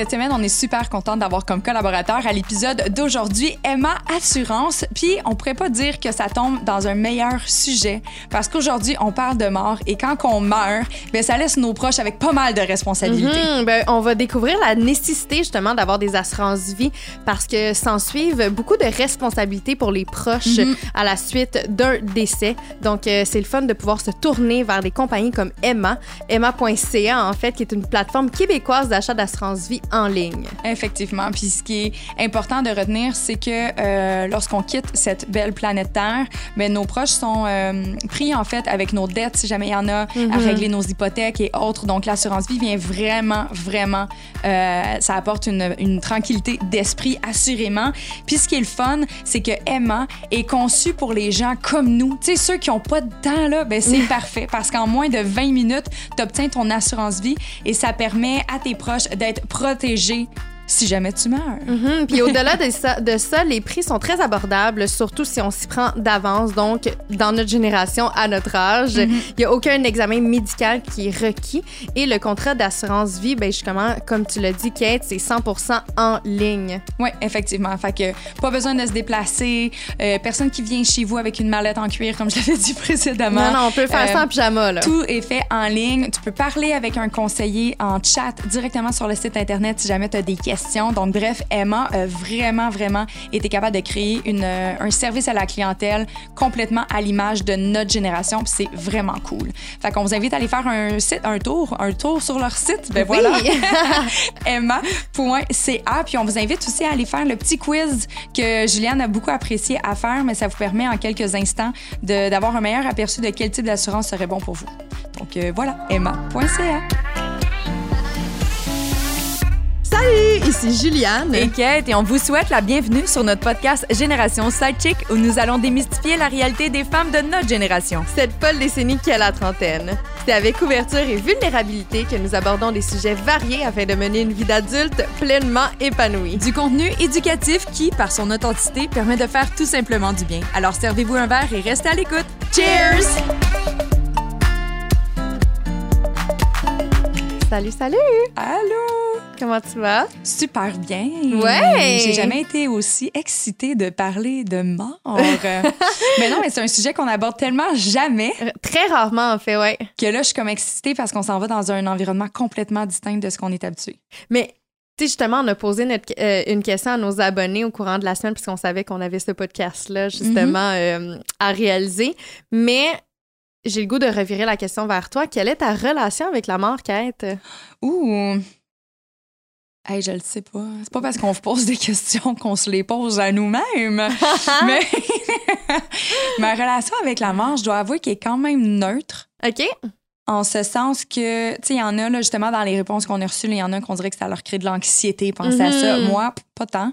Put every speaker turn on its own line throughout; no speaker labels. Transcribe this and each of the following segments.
Cette semaine, on est super contente d'avoir comme collaborateur à l'épisode d'aujourd'hui Emma Assurance. Puis, on pourrait pas dire que ça tombe dans un meilleur sujet parce qu'aujourd'hui, on parle de mort et quand on meurt, ben ça laisse nos proches avec pas mal de responsabilités.
Mhm, ben, on va découvrir la nécessité justement d'avoir des assurances vie parce que s'en suivent beaucoup de responsabilités pour les proches
Mhm.
à la suite d'un décès. Donc, euh, c'est le fun de pouvoir se tourner vers des compagnies comme Emma, Emma.ca en fait, qui est une plateforme québécoise d'achat d'assurance vie en ligne.
Effectivement. Puis ce qui est important de retenir, c'est que euh, lorsqu'on quitte cette belle planète Terre, ben, nos proches sont euh, pris en fait avec nos dettes, si jamais il y en a, à
Mhm.
régler nos hypothèques et autres. Donc l'assurance vie vient vraiment, vraiment, euh, ça apporte une, une tranquillité d'esprit assurément. Puis ce qui est le fun, c'est que Emma est conçue pour les gens comme nous. Tu sais, ceux qui n'ont pas de temps, là, ben c'est parfait parce qu'en moins de 20 minutes, tu obtiens ton assurance vie et ça permet à tes proches d'être protégés si jamais tu meurs.
Mhm, Puis au-delà de ça, de ça, les prix sont très abordables, surtout si on s'y prend d'avance. Donc, dans notre génération, à notre âge, il n'y a aucun examen médical qui est requis. Et le contrat d'assurance vie, ben, justement, comme tu l'as dit, Kate, c'est 100 en ligne.
Oui, effectivement. Fait que pas besoin de se déplacer. euh, personne qui vient chez vous avec une mallette en cuir, comme je l'avais dit précédemment.
Non, non, on peut faire
Euh,
ça en pyjama, là.
Tout est fait en ligne. Tu peux parler avec un conseiller en chat directement sur le site Internet si jamais tu as des questions. Donc, bref, Emma a vraiment, vraiment été capable de créer une, euh, un service à la clientèle complètement à l'image de notre génération. Puis c'est vraiment cool. Fait qu'on vous invite à aller faire un, site, un tour, un tour sur leur site. Ben
Oui.
voilà. emma.ca. Puis on vous invite aussi à aller faire le petit quiz que Juliane a beaucoup apprécié à faire, mais ça vous permet en quelques instants d'avoir un meilleur aperçu de quel type d'assurance serait bon pour vous. Donc euh, voilà, emma.ca.
Salut, ici Juliane.
Et Kate, et on vous souhaite la bienvenue sur notre podcast Génération Sidechick où nous allons démystifier la réalité des femmes de notre génération.
Cette folle décennie qui a la trentaine. C'est avec ouverture et vulnérabilité que nous abordons des sujets variés afin de mener une vie d'adulte pleinement épanouie.
Du contenu éducatif qui, par son authenticité, permet de faire tout simplement du bien. Alors servez-vous un verre et restez à l'écoute. Cheers!
Salut, salut!
Allô?
Comment tu vas?
Super bien.
Ouais.
J'ai jamais été aussi excitée de parler de mort. mais non, mais c'est un sujet qu'on aborde tellement jamais
Très rarement, en fait, ouais.
que là, je suis comme excitée parce qu'on s'en va dans un environnement complètement distinct de ce qu'on est habitué.
Mais, tu sais, justement, on a posé notre- euh, une question à nos abonnés au courant de la semaine puisqu'on savait qu'on avait ce podcast-là, justement, euh, à réaliser. Mais j'ai le goût de revirer la question vers toi. Quelle est ta relation avec la mort, Kate?
Ouh. Hey, je le sais pas. C'est pas parce qu'on vous pose des questions qu'on se les pose à nous-mêmes. Mais ma relation avec la mort, je dois avouer qu'elle est quand même neutre.
OK?
En ce sens que, tu sais, il y en a, là, justement, dans les réponses qu'on a reçues, il y en a qu'on dirait que ça leur crée de l'anxiété, penser à ça.
Mhm.
Moi, pas tant.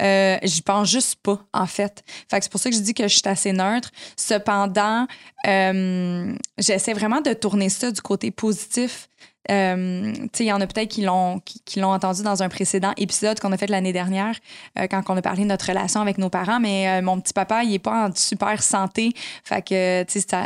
Euh, J'y pense juste pas, en fait. Fait que c'est pour ça que je dis que je suis assez neutre. Cependant, euh, j'essaie vraiment de tourner ça du côté positif. Euh, il y en a peut-être qui l'ont qui, l'ont entendu dans un précédent épisode qu'on a fait l'année dernière, euh, quand on a parlé de notre relation avec nos parents. Mais euh, mon petit papa, il est pas en super santé. Fait que, tu sais, ça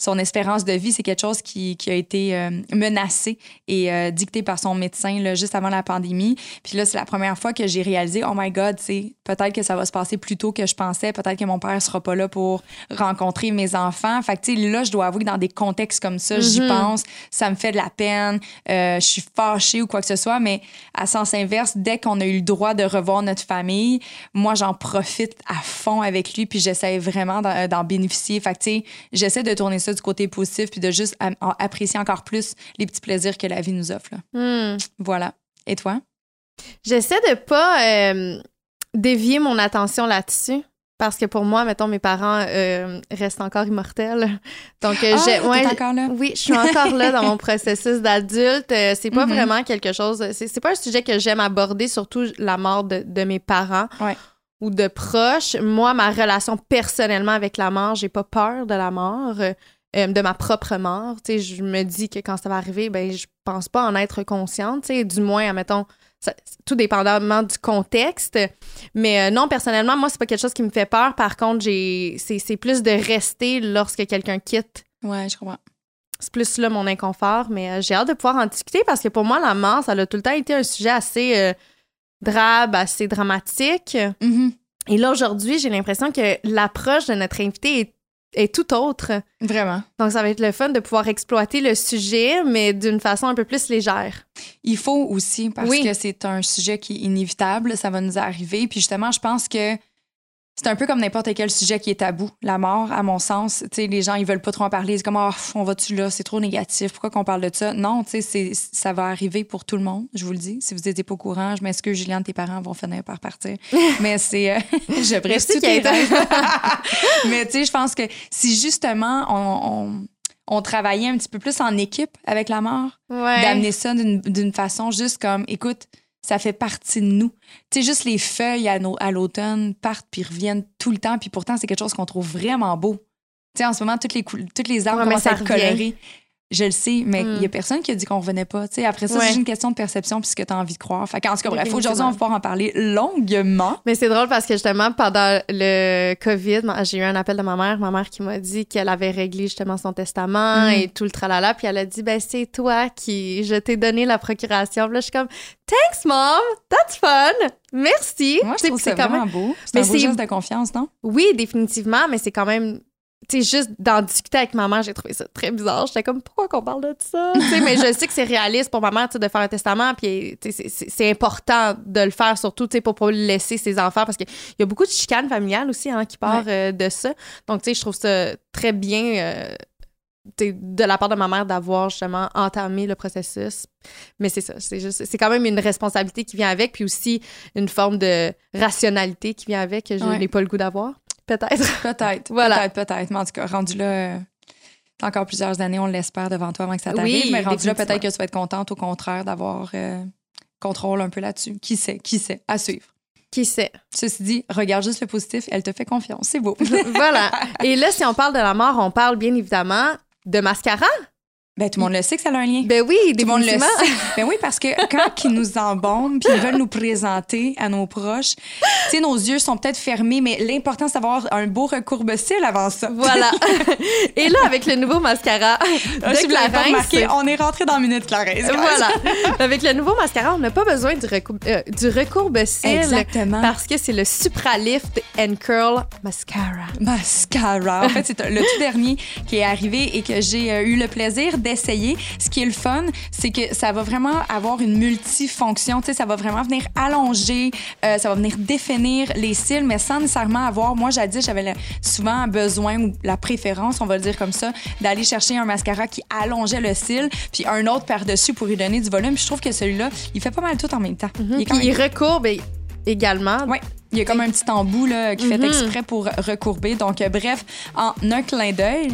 son espérance de vie, c'est quelque chose qui, qui a été euh, menacé et euh, dicté par son médecin là, juste avant la pandémie. Puis là, c'est la première fois que j'ai réalisé, oh my God, peut-être que ça va se passer plus tôt que je pensais, peut-être que mon père sera pas là pour rencontrer mes enfants. Fait que, là, je dois avouer que dans des contextes comme ça, j'y
Mhm.
pense, ça me fait de la peine, euh, je suis fâchée ou quoi que ce soit, mais à sens inverse, dès qu'on a eu le droit de revoir notre famille, moi, j'en profite à fond avec lui, puis j'essaie vraiment d'en bénéficier. Fait que, j'essaie de tourner ça du côté positif, puis de juste apprécier encore plus les petits plaisirs que la vie nous offre. là.
Hmm.
Voilà. Et toi?
J'essaie de pas euh, dévier mon attention là-dessus. Parce que pour moi, mettons, mes parents euh, restent encore immortels. Donc, euh, j'ai.
t'es
ouais,
encore là?
Oui, je suis encore là dans mon processus d'adulte. Euh, c'est pas
Mhm.
vraiment quelque chose. C'est c'est pas un sujet que j'aime aborder, surtout la mort de, de mes parents
Ouais.
ou de proches. Moi, ma relation personnellement avec la mort, j'ai pas peur de la mort. Euh, de ma propre mort. Tu sais, je me dis que quand ça va arriver, ben je pense pas en être consciente. Tu sais, du moins, admettons, ça- tout dépendamment du contexte. Mais euh, non, personnellement, moi, c'est pas quelque chose qui me fait peur. Par contre, j'ai c'est c'est plus de rester lorsque quelqu'un quitte.
Ouais, je comprends.
C'est plus là mon inconfort. Mais euh, j'ai hâte de pouvoir en discuter parce que pour moi, la mort, ça a tout le temps été un sujet assez drabe, assez dramatique.
Mhm.
Et là, aujourd'hui, j'ai l'impression que l'approche de notre invité est, est tout autre.
Vraiment.
Donc, ça va être le fun de pouvoir exploiter le sujet, mais d'une façon un peu plus légère.
Il faut aussi, parce
Oui.
que c'est un sujet qui est inévitable, ça va nous arriver. Puis justement, je pense que c'est un peu comme n'importe quel sujet qui est tabou. La mort, à mon sens, les gens, ils veulent pas trop en parler. C'est comme, pff, on va-tu là, c'est trop négatif, pourquoi qu'on parle de ça? Non, tu sais, c'est- ça va arriver pour tout le monde, je vous le dis. Si vous n'étiez pas au courant, je m'excuse, Juliane, tes parents vont finir par partir. Mais c'est. euh, je
Merci,
tous tes. Mais tu sais, je pense que si justement on, on, on travaillait un petit peu plus en équipe avec la mort,
Ouais.
d'amener ça d'une d'une façon juste comme, écoute, ça fait partie de nous. Tu sais, juste les feuilles à, l'automne partent puis reviennent tout le temps, puis pourtant, c'est quelque chose qu'on trouve vraiment beau. Tu sais, en ce moment, toutes les, toutes les arbres
Ouais,
commencent à être. Je le sais, mais il
Mm.
y a personne qui a dit qu'on revenait pas. Tu sais, après ça,
Ouais.
c'est juste une question de perception puis ce que tu as envie de croire. Fait qu'en tout cas, bref, aujourd'hui, on va pouvoir en parler longuement.
Mais c'est drôle parce que justement, pendant le COVID, j'ai eu un appel de ma mère, ma mère qui m'a dit qu'elle avait réglé justement son testament
Mm.
et tout le tralala, puis elle a dit, ben c'est toi qui, je t'ai donné la procuration. Puis là, je suis comme, thanks mom, that's fun, merci.
Moi, je trouve ça
c'est quand
vraiment
même,
beau. C'est un beau geste de confiance, non?
oui, définitivement, mais c'est quand même, tu sais, juste d'en discuter avec ma mère, j'ai trouvé ça très bizarre. J'étais comme, pourquoi qu'on parle de ça? Mais je sais que c'est réaliste pour ma mère, tu sais, de faire un testament, puis c'est- important de le faire, surtout, tu sais, pour pas laisser ses enfants, parce qu'il y a beaucoup de chicanes familiales aussi, hein, qui part euh, de ça. Donc, tu sais, je trouve ça très bien, euh, de la part de ma mère d'avoir justement entamé le processus. Mais c'est ça, c'est juste, c'est quand même une responsabilité qui vient avec, puis aussi une forme de rationalité qui vient avec que je
Ouais.
n'ai pas le goût d'avoir. Peut-être.
Peut-être.
Voilà.
Peut-être, peut-être. Mais en tout cas, rendu là, euh, t'as encore plusieurs années, on l'espère devant toi avant que ça
Oui,
t'arrive. mais rendu là, peut-être que tu vas être contente, au contraire, d'avoir euh, contrôle un peu là-dessus. Qui sait? Qui sait? À suivre.
Qui sait?
Ceci dit, regarde juste le positif, elle te fait confiance. C'est beau.
voilà. Et là, si on parle de la mort, on parle bien évidemment de mascara.
Ben, tout le monde le sait que ça a un lien.
Ben oui,
tout le monde le sait. Ben oui, parce que quand ils nous embaument puis ils veulent nous présenter à nos proches, tu sais, nos yeux sont peut-être fermés, mais l'important, c'est d'avoir un beau recourbe-cils avant ça.
Voilà. Et là, avec le nouveau mascara
Ah,
de
remarqué, on est rentré dans Minute Clarence.
Voilà. Avec le nouveau mascara, on n'a pas besoin du, recou- euh, du recourbe-cils
Exactement.
parce que c'est le Supralift and Curl Mascara.
Mascara. En fait, c'est le tout dernier qui est arrivé et que j'ai euh, eu le plaisir d'essayer. Ce qui est le fun, c'est que ça va vraiment avoir une multifonction. Tu sais, ça va vraiment venir allonger, euh, ça va venir définir les cils, mais sans nécessairement avoir. Moi, jadis, j'avais souvent besoin ou la préférence, on va le dire comme ça, d'aller chercher un mascara qui allongeait le cil, puis un autre par-dessus pour lui donner du volume. Puis je trouve que celui-là, il fait pas mal tout en même temps. Il est quand
Puis
même
il recourbe également.
oui, il y a comme un petit embout là, qui fait
Mhm.
exprès pour recourber. Donc, euh, bref, en un clin d'œil,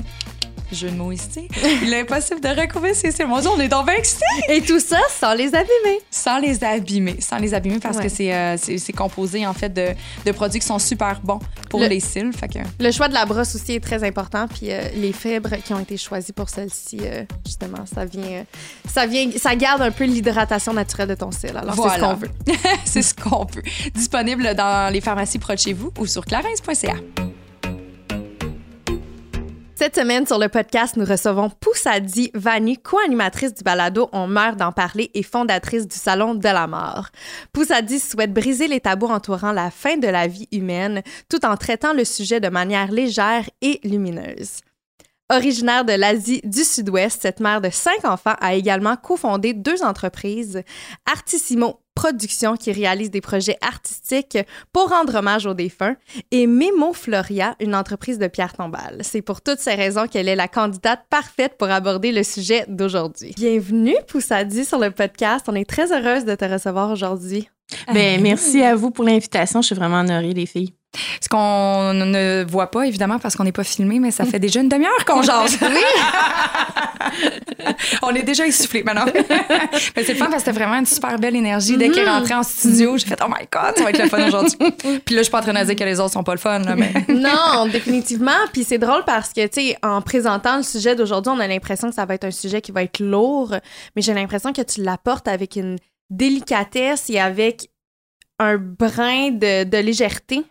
jeu de mots ici, il est possible de cils. Mon Dieu, on est donc bien excités!
Et tout ça sans les abîmer.
Sans les abîmer. Sans les abîmer parce
Ouais.
que c'est euh, c'est- composé, en fait, de, de produits qui sont super bons pour
Le-
les cils. Fait que,
Le choix de la brosse aussi est très important. Puis euh, les fibres qui ont été choisies pour celle-ci, euh, justement, ça vient, ça vient, ça garde un peu l'hydratation naturelle de ton cil. Alors c'est ce qu'on veut.
c'est ce qu'on peut. Disponible dans les pharmacies proches de chez vous ou sur clarins.ca.
Cette semaine, sur le podcast, nous recevons Poussadi Vanny, co-animatrice du balado On meurt d'en parler et fondatrice du Salon de la mort. Poussadi souhaite briser les tabous entourant la fin de la vie humaine tout en traitant le sujet de manière légère et lumineuse. Originaire de l'Asie du Sud-Ouest, cette mère de cinq enfants a également cofondé deux entreprises, Artissimo Productions qui réalise des projets artistiques pour rendre hommage aux défunts et Memo Floria, une entreprise de pierre tombale. C'est pour toutes ces raisons qu'elle est la candidate parfaite pour aborder le sujet d'aujourd'hui. Bienvenue, Poussadi, sur le podcast. On est très heureuse de te recevoir aujourd'hui.
Ben, merci à vous pour l'invitation. Je suis vraiment honorée, les filles.
Ce qu'on ne voit pas, évidemment, parce qu'on n'est pas filmé, mais ça fait déjà une demi-heure qu'on jase. Oui! On est déjà essoufflé maintenant. mais c'est le fun parce que c'était vraiment une super belle énergie. Dès qu'elle est rentrée en studio, j'ai fait Oh my God, ça va être le fun aujourd'hui. Puis là, je suis pas en train de dire que les autres sont pas le fun, là, mais.
non, définitivement. Puis c'est drôle parce que, tu sais, en présentant le sujet d'aujourd'hui, on a l'impression que ça va être un sujet qui va être lourd, mais j'ai l'impression que tu l'apportes avec une délicatesse et avec un brin de, de légèreté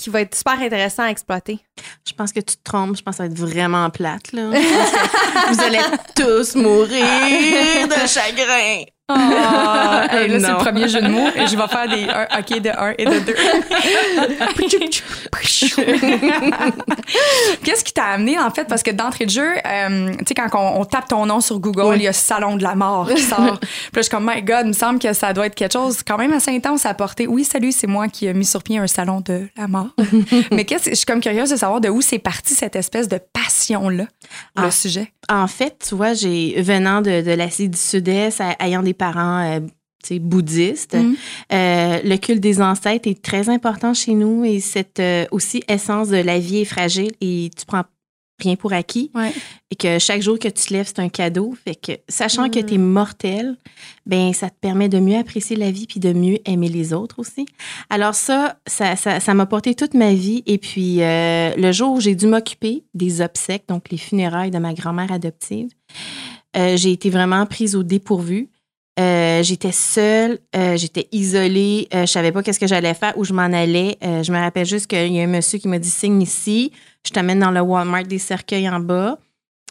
qui va être super intéressant à exploiter.
Je pense que tu te trompes. Je pense que ça va être vraiment plate, là. Vous allez tous mourir de chagrin.
Oh, hey, là, c'est le premier jeu de mots et je vais faire des un, OK de 1 et de 2. Qu'est-ce qui t'a amené, en fait? Parce que d'entrée de jeu, euh, tu sais, quand on, on tape ton nom sur Google,
Oui.
il y a Salon de la mort qui sort. Puis là, je suis comme, my God, il me semble que ça doit être quelque chose quand même assez intense à porter. Oui, salut, c'est moi qui ai mis sur pied un salon de la mort. Mais qu'est-ce, je suis comme curieuse de savoir de où c'est parti cette espèce de passion-là, le
Ah.
sujet.
En fait, tu vois, j'ai venant de, de l'Asie du Sud-Est, ayant des parents euh, bouddhistes,
Mhm.
euh, le culte des ancêtres est très important chez nous et cette euh, aussi essence de la vie est fragile et tu prends rien pour acquis
Ouais.
et que chaque jour que tu te lèves, c'est un cadeau. Fait que sachant que tu es mortel, ben ça te permet de mieux apprécier la vie puis de mieux aimer les autres aussi. Alors ça, ça ça ça m'a porté toute ma vie et puis euh, le jour où j'ai dû m'occuper des obsèques, donc les funérailles de ma grand-mère adoptive, j'ai été vraiment prise au dépourvu. Euh, j'étais seule, euh, j'étais isolée, euh, je savais pas qu'est-ce que j'allais faire, où je m'en allais. Euh, je me rappelle juste qu'il y a un monsieur qui m'a dit signe ici, je t'amène dans le Walmart des cercueils en bas.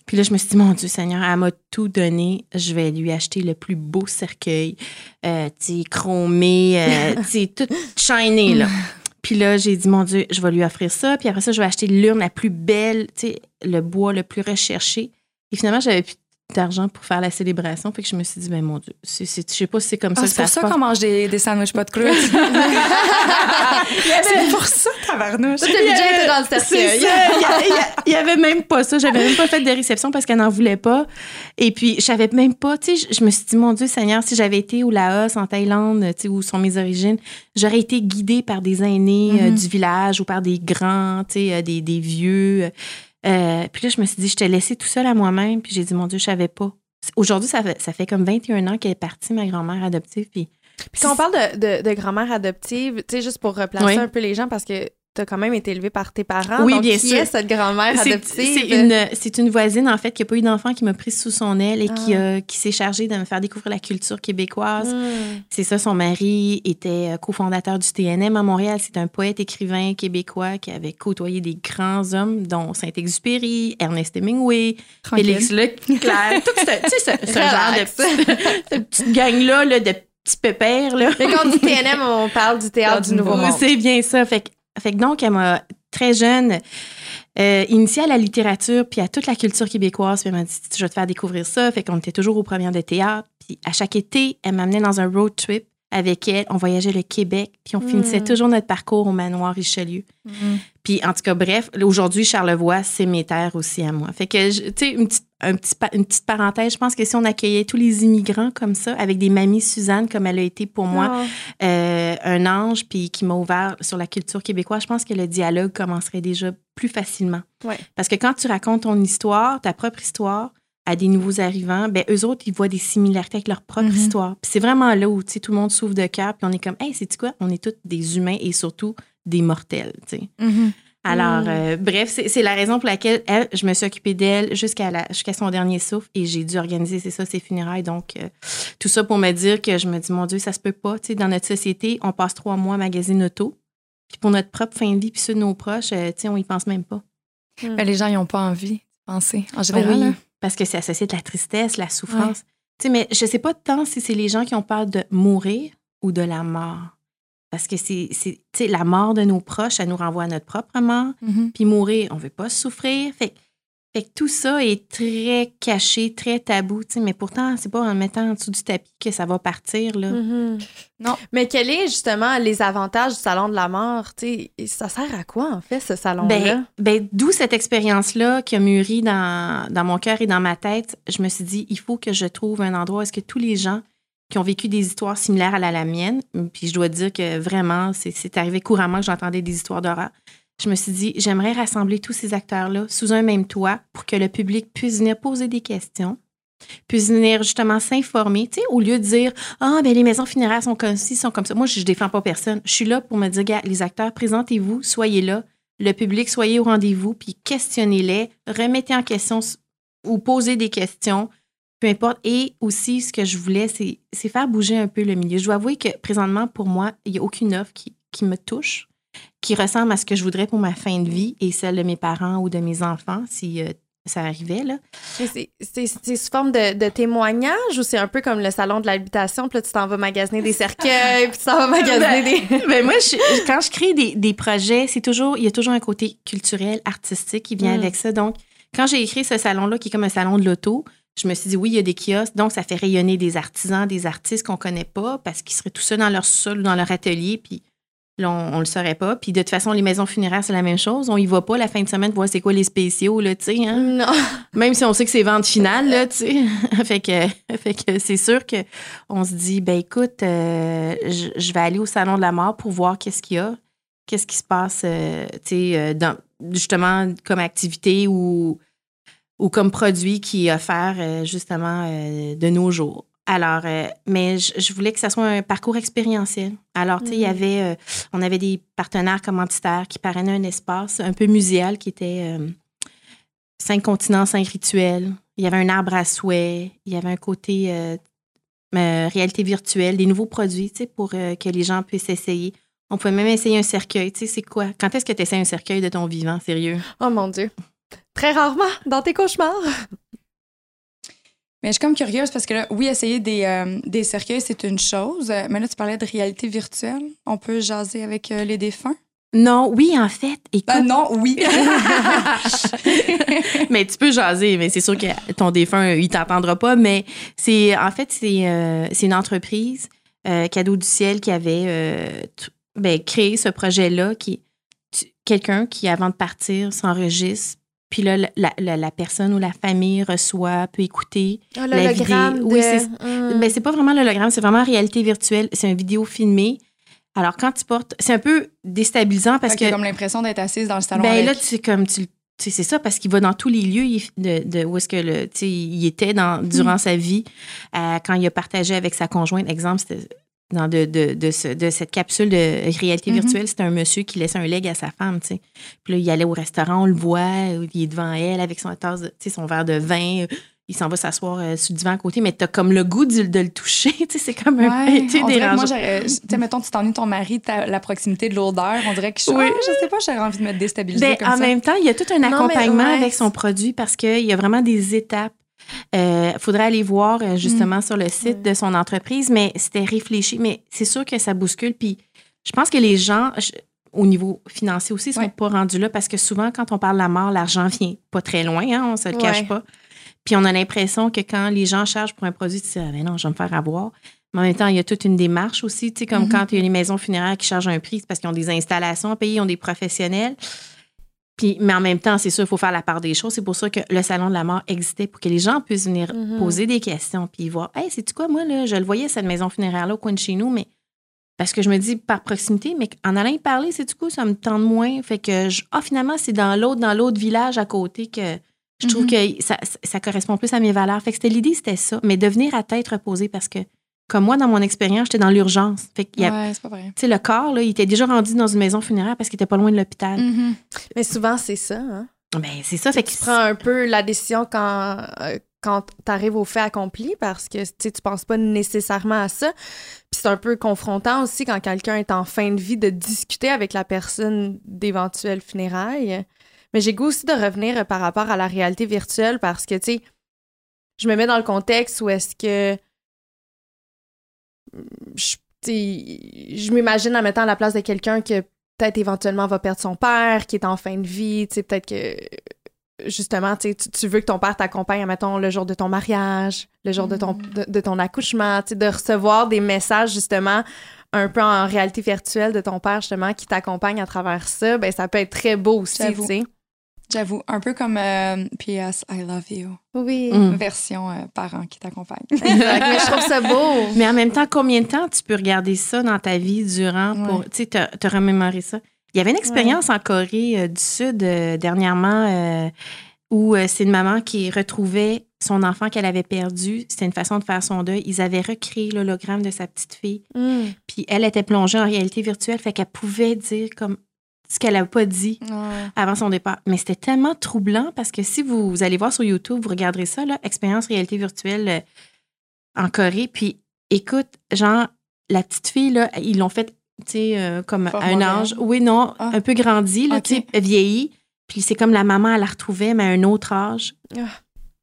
Puis là, je me suis dit, mon Dieu Seigneur, elle m'a tout donné. Je vais lui acheter le plus beau cercueil, tu chromé, tu tout shiny, là. Puis là, j'ai dit, mon Dieu, je vais lui offrir ça. Puis après ça, je vais acheter l'urne la plus belle, tu le bois le plus recherché. Et finalement, j'avais plus d'argent pour faire la célébration. Fait que je me suis dit, ben mon Dieu, c'est, c'est- je sais pas si c'est comme
Ah,
ça
c'est
ça
pour ça
passe.
qu'on mange des, des sandwichs pas de croûte. c'est pour ça, tabarnouche.
Le budget était dans le
ça. Il y, avait même pas ça. J'avais même pas fait de réception parce qu'elle n'en voulait pas. Et puis, je savais même pas. Tu sais, je, me suis dit, mon Dieu Seigneur, si j'avais été au Laos, en Thaïlande, tu sais, où sont mes origines, j'aurais été guidée par des aînés euh,
Mhm.
du village ou par des grands, tu sais, euh, des, des vieux. Euh, puis là, je me suis dit, je t'ai laissé tout seul à moi-même. Puis j'ai dit, mon Dieu, je savais pas. Aujourd'hui, ça fait, ça fait comme 21 ans qu'elle est partie, ma grand-mère adoptive. Puis
Puis quand on parle de, de, de grand-mère adoptive, tu sais, juste pour replacer
Oui.
un peu les gens, parce que tu as quand même été élevée par tes parents.
Oui,
donc
bien
qui
sûr.
est cette grand-mère
C'est-
adoptive?
C'est une, une voisine, en fait, qui n'a pas eu d'enfant, qui m'a prise sous son aile et qui, a- qui s'est chargée de me faire découvrir la culture québécoise.
Hmm.
C'est ça, son mari était euh, cofondateur du TNM à Montréal. C'est un poète écrivain québécois qui avait côtoyé des grands hommes, dont Saint-Exupéry, Ernest Hemingway, Félix Leclerc, tout ce, ce, ce genre de cette petite gang-là là, de petits pépères. Là.
Mais quand on dit TNM, on parle du théâtre du Nouveau Monde.
C'est bien ça. Fait, que- fait que donc, elle m'a très jeune euh, initiée à la littérature puis à toute la culture québécoise. Puis elle m'a dit, je vais te faire découvrir ça. Fait qu'on était toujours aux premières de théâtre. Puis à chaque été, elle m'amenait dans un road trip avec elle. On voyageait le Québec. Puis on finissait
Mm.
toujours notre parcours au manoir Richelieu.
Mhm.
Puis en tout cas, bref, aujourd'hui, Charlevoix, c'est mes terres aussi à moi. Fait que, tu sais, une petite, un petit une petite parenthèse, je pense que si on accueillait tous les immigrants comme ça, avec des mamies Suzanne, comme elle a été pour moi,
Ah.
euh, un ange, puis qui m'a ouvert sur la culture québécoise, je pense que le dialogue commencerait déjà plus facilement.
Ouais.
Parce que quand tu racontes ton histoire, ta propre histoire, à des nouveaux arrivants, ben eux autres, ils voient des similarités avec leur propre
Mhm.
histoire. Puis c'est vraiment là où, tu sais, tout le monde s'ouvre de cœur, puis on est comme, hey, c'est quoi? On est tous des humains et surtout des mortels, tu sais.
Mhm.
Alors,
Mm.
euh, bref, c'est la raison pour laquelle elle, je me suis occupée d'elle jusqu'à jusqu'à son dernier souffle et j'ai dû organiser, c'est ça, ses funérailles. Donc, euh, tout ça pour me dire que je me dis, mon Dieu, ça se peut pas. Tu sais, dans notre société, on passe trois mois à magasiner auto. Puis pour notre propre fin de vie, puis ceux de nos proches, euh, tu sais, on y pense même pas.
Mais les gens, ils n'ont pas envie de penser, en général.
Oui,
hein.
Parce que c'est associé de la tristesse, la souffrance. Tu sais, mais je sais pas tant si c'est les gens qui ont peur de mourir ou de la mort. Parce que c'est, c'est- tu sais, la mort de nos proches, ça nous renvoie à notre propre mort.
Mhm.
Puis mourir, on veut pas souffrir. Fait, que- fait que tout ça est très caché, très tabou, tu sais, mais pourtant, c'est pas en le mettant en dessous du tapis que ça va partir, là.
Mhm.
Non.
Mais quels est justement les avantages du salon de la mort? Tu sais, ça sert à quoi, en fait, ce salon-là?
Ben, ben, d'où cette expérience-là qui a mûri dans, dans mon cœur et dans ma tête. Je me suis dit, il faut que je trouve un endroit où est-ce que tous les gens qui ont vécu des histoires similaires à la, la mienne, puis je dois dire que vraiment, c'est, c'est arrivé couramment que j'entendais des histoires d'horreur. Je me suis dit, j'aimerais rassembler tous ces acteurs-là sous un même toit pour que le public puisse venir poser des questions, puisse venir justement s'informer, tu sais, au lieu de dire, ah, ben les maisons funéraires sont comme ci, sont comme ça. Moi, je, je défends pas personne. Je suis là pour me dire, gars, les acteurs, présentez-vous, soyez là, le public, soyez au rendez-vous, puis questionnez-les, remettez en question ou posez des questions. peu importe. Et aussi, ce que je voulais, c'est faire bouger un peu le milieu. Je dois avouer que présentement, pour moi, il n'y a aucune offre qui me touche, qui ressemble à ce que je voudrais pour ma fin de vie et celle de mes parents ou de mes enfants, si euh, ça arrivait. Là.
C'est- C'est c'est sous forme de, de témoignage ou c'est un peu comme le salon de l'habitation, puis là, tu t'en vas magasiner des cercueils, puis tu t'en vas magasiner des.
ben moi, je- quand je crée des, des projets, c'est toujours, il y a toujours un côté culturel, artistique qui vient
Mm.
avec ça. Donc, quand j'ai écrit ce salon-là, qui est comme un salon de l'auto, je me suis dit, oui, il y a des kiosques, donc ça fait rayonner des artisans, des artistes qu'on connaît pas parce qu'ils seraient tout seuls dans leur sol ou dans leur atelier, puis là, on, le saurait pas. Puis de toute façon, les maisons funéraires, c'est la même chose. On y va pas la fin de semaine pour voir c'est quoi les spéciaux, là, tu sais. Hein?
Non.
Même si on sait que c'est vente finale, là, tu sais. fait que, fait que c'est sûr que on se dit, ben écoute, euh, je, vais aller au Salon de la mort pour voir qu'est-ce qu'il y a, qu'est-ce qui se passe, euh, tu sais, euh, justement comme activité ou, ou comme produit qui est offert justement de nos jours. Alors, euh, mais je, je voulais que ça soit un parcours expérientiel. Alors, tu sais, il y
Mhm.
avait, euh, on avait des partenaires commanditaires qui parrainaient un espace un peu muséal qui était euh, cinq continents, cinq rituels. Il y avait un arbre à souhait. Il y avait un côté réalité virtuelle, des nouveaux produits, tu sais, pour que les gens puissent essayer. On pouvait même essayer un cercueil. Tu sais, c'est quoi? Quand est-ce que tu essaies un cercueil de ton vivant, sérieux?
Oh mon Dieu. Très rarement, dans tes cauchemars.
Mais je suis comme curieuse parce que là, oui, essayer des, euh, des cercueils, c'est une chose. Euh, Mais là, tu parlais de réalité virtuelle. On peut jaser avec euh, les défunts?
Non, oui, en fait. Écoute,
Ben non, oui.
mais tu peux jaser, mais c'est sûr que ton défunt, il t'entendra pas. Mais c'est en fait, c'est euh, une entreprise, Cadeau du ciel, qui avait ben, créé ce projet-là, qui quelqu'un qui, avant de partir, s'enregistre. Puis là, la, la- la personne ou la famille reçoit, peut écouter.
Oh,
La vidéo.
de-
Oui, c'est-
Hum.
C'est pas vraiment l'hologramme, c'est vraiment réalité virtuelle. C'est une vidéo filmée. Alors, quand tu portes. C'est un peu déstabilisant parce
Fait
que.
a comme l'impression d'être assise dans le salon
Ben
avec.
là, tu sais, comme tu. c'est ça, parce qu'il va dans tous les lieux de, de où est-ce que le, tu sais, il était dans, durant sa vie, euh, quand il a partagé avec sa conjointe. Exemple, c'était dans de, de, de, ce- de cette capsule de réalité
Mhm.
virtuelle, c'était un monsieur qui laissait un leg à sa femme, tu sais. Puis là, il allait au restaurant, on le voit, il est devant elle avec son tasse, de- tu sais, son verre de vin. Il s'en va s'asseoir euh, sur le divan à côté, mais t'as comme le goût de, de le toucher, tu sais, c'est comme un
Ouais, dirait que
dérangeant.
moi, j'aurais- tu sais, mettons, tu t'ennuies ton mari, t'as la proximité de l'odeur, on dirait que je,
Oui.
Ah, je sais pas, j'aurais envie de me déstabiliser
Ben,
comme
en
ça.
même temps, il y a tout un accompagnement
ouais.
avec son produit parce qu'il y a vraiment des étapes. Il faudrait aller voir euh, justement
Mm.
sur le site de son entreprise, mais c'était réfléchi. Mais c'est sûr que ça bouscule. Puis je pense que les gens, je- au niveau financier aussi, sont
Ouais.
pas rendus là parce que souvent, quand on parle de la mort, l'argent vient pas très loin, hein, on se le cache pas. Puis on a l'impression que quand les gens chargent pour un produit, tu dis, ah, ben non, je vais me faire avoir. Mais en même temps, il y a toute une démarche aussi, tu sais, comme
Mhm.
quand il y a les maisons funéraires qui chargent un prix, c'est parce qu'ils ont des installations à payer, ils ont des professionnels. Puis, mais en même temps, c'est sûr, il faut faire la part des choses. C'est pour ça que le Salon de la mort existait, pour que les gens puissent venir
Mhm.
poser des questions, puis voir, hey, c'est-tu quoi, moi, là, je le voyais, cette maison funéraire-là, au coin de chez nous, mais parce que je me dis par proximité, mais en allant y parler, c'est du coup, ça me tente moins. Fait que, je- ah, finalement, c'est dans l'autre, dans l'autre village à côté que je trouve
Mhm.
que ça, ça correspond plus à mes valeurs. Fait que c'était l'idée, c'était ça. Mais de venir à tête reposée parce que, comme moi, dans mon expérience, j'étais dans l'urgence. Fait qu'il y a,
Ouais, c'est pas vrai.
tu sais, le corps, là, il était déjà rendu dans une maison funéraire parce qu'il était pas loin de l'hôpital.
Mhm.
Mais souvent, c'est ça. Hein?
Ben, c'est ça. Fait
Tu
que
prends un peu la décision quand, euh, quand tu arrives au fait accompli parce que tu penses pas nécessairement à ça. Puis c'est un peu confrontant aussi quand quelqu'un est en fin de vie de discuter avec la personne d'éventuelles funérailles. Mais j'ai goût aussi de revenir par rapport à la réalité virtuelle parce que, tu sais, je me mets dans le contexte où est-ce que je, m'imagine en mettant à la place de quelqu'un que peut-être éventuellement va perdre son père, qui est en fin de vie, tu sais, peut-être que justement, tu, tu veux que ton père t'accompagne, mettons, le jour de ton mariage, le jour de, ton, de, de ton accouchement, tu sais, de recevoir des messages, justement, un peu en réalité virtuelle de ton père, justement, qui t'accompagne à travers ça, ben ça peut être très beau aussi, tu sais.
J'avoue, un peu comme euh, PS I Love You,
Oui.
Mm.
version euh, parent qui t'accompagne.
Exact. Mais je trouve ça beau.
Mais en même temps, combien de temps tu peux regarder ça dans ta vie durant pour,
Ouais.
tu sais, te, te remémorer ça? Il y avait une expérience en Corée euh, du Sud euh, dernièrement euh, où euh, c'est une maman qui retrouvait son enfant qu'elle avait perdu. C'était une façon de faire son deuil. Ils avaient recréé l'hologramme de sa petite fille.
Mm.
Puis elle était plongée en réalité virtuelle, fait qu'elle pouvait dire comme ce qu'elle n'a pas dit
Ouais.
avant son départ. Mais c'était tellement troublant parce que si vous, vous allez voir sur YouTube, vous regarderez ça, là, expérience réalité virtuelle euh, en Corée. Puis écoute, genre, la petite fille, là, ils l'ont fait, tu sais, euh, comme un âge, oui, non,
Ah.
un peu grandi, là, tu sais, vieilli. Puis c'est comme la maman, elle la retrouvait, mais à un autre âge.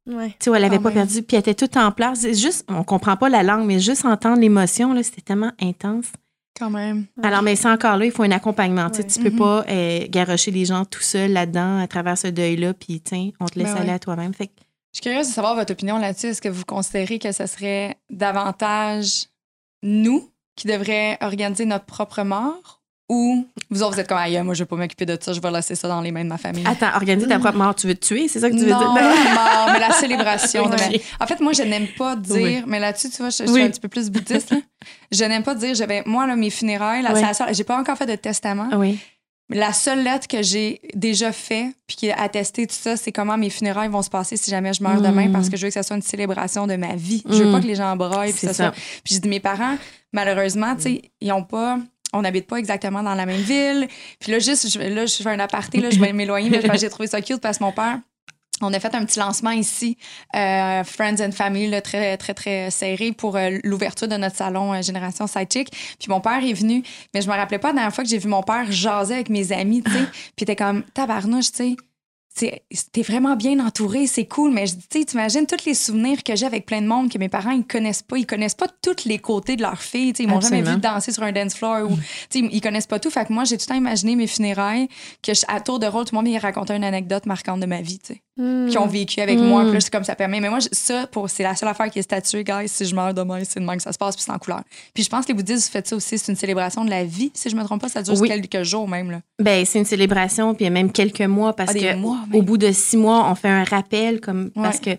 Ouais.
Tu sais, elle avait
Quand
pas
même.
perdu, puis elle était toute en place. Juste, on comprend pas la langue, mais juste entendre l'émotion, là, c'était tellement intense.
Quand même.
Alors, mais c'est encore là, il faut un accompagnement. Tu
Ouais.
Tu peux
Mhm.
pas euh, garrocher les gens tout seul là-dedans à travers ce deuil-là, puis tiens, on te laisse
Ben
aller
ouais.
à toi-même. Fait que,
Je suis curieuse de savoir votre opinion là-dessus. Est-ce que vous considérez que ce serait davantage nous qui devrions organiser notre propre mort ou vous autres, vous êtes comme, aïe, moi, je vais pas m'occuper de ça, je vais laisser ça dans les mains de ma famille?
attends, organiser ta propre mort, tu veux te tuer, c'est ça que tu veux
non,
dire?
la mort, mais la célébration. de ma- En fait, moi, je n'aime pas dire,
Oui.
mais là-dessus, tu vois, je, je
Oui.
suis un petit peu plus bouddhiste. là. Je n'aime pas dire, j'avais, moi, là, mes funérailles, là,
Oui.
c'est la seule- j'ai pas encore fait de testament.
Oui.
La seule lettre que j'ai déjà fait puis qui a attesté tout ça, c'est comment mes funérailles vont se passer si jamais je meurs demain
Mm.
parce que je veux que ça soit une célébration de ma vie. Je veux
Mm.
pas que les gens braillent. puis
C'est
ça
ça.
soit- Puis j'ai dit, mes parents, malheureusement, tu sais, ils ont pas. On n'habite pas exactement dans la même ville. Puis là, juste, je, là, je fais un aparté, là, je vais m'éloigner, mais j'ai trouvé ça cute parce que mon père, on a fait un petit lancement ici, euh, Friends and Family, là, très, très, très serré pour euh, l'ouverture de notre salon euh, Génération Sidechick. Puis mon père est venu, mais je me rappelais pas la dernière fois que j'ai vu mon père jaser avec mes amis, tu sais. Puis t'es comme, tabarnouche, tu sais. T'es vraiment bien entouré, c'est cool, mais je dis, tu sais, t'imagines tous les souvenirs que j'ai avec plein de monde que mes parents, ils connaissent pas. Ils connaissent pas tous les côtés de leur fille. Ils m'ont jamais vu danser sur un dance floor ou, ils connaissent pas tout. Fait que moi, j'ai tout le temps imaginé mes funérailles, que je- à tour de rôle, tout le monde me racontait une anecdote marquante de ma vie,
Hmm.
qui ont vécu avec moi. Puis là, c'est comme ça permet. Mais moi, je- ça, pour, c'est la seule affaire qui est statuée, guys. Si je meurs demain, c'est demain que ça se passe, puis c'est en couleur. Puis je pense que les bouddhistes font ça aussi. C'est une célébration de la vie. Si je me trompe pas, ça dure
Oui.
quelques jours même. Là.
Ben, c'est une célébration, puis même quelques mois, parce
Ah, des
que
mois,
au
même.
bout de six mois, on fait un rappel, comme parce que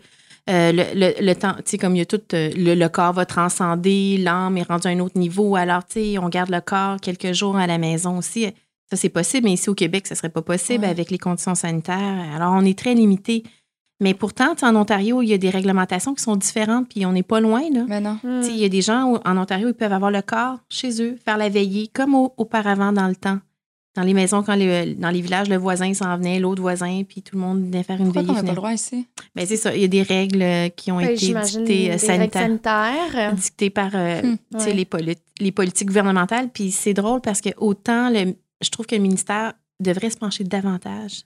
euh, le, le, le temps, tu sais, comme il y a tout, euh, le, le corps va transcender, l'âme est rendue à un autre niveau, alors, tu sais, on garde le corps quelques jours à la maison aussi. Ça, c'est possible, mais ici au Québec, ça serait pas possible
Ouais.
avec les conditions sanitaires. Alors, on est très limité. Mais pourtant, en Ontario, il y a des réglementations qui sont différentes, puis on n'est pas loin, là.
Mais non.
Hmm.
Tu sais, Il y a des gens où- en Ontario, ils peuvent avoir le corps chez eux, faire la veillée, comme au- auparavant dans le temps. Dans les maisons, quand les- dans les villages, le voisin s'en venait, l'autre voisin, puis tout le monde venait faire une
Pourquoi
veillée.
on n'a pas le droit ici?
Ben, c'est ça, il y a des règles euh, qui ont
Ben,
été dictées
des
euh,
règles
sanitaires,
sanitaires.
dictées par euh,
Hmm,
tu sais,
ouais.
les, les politiques gouvernementales. Puis c'est drôle parce que autant le, je trouve que le ministère devrait se pencher davantage.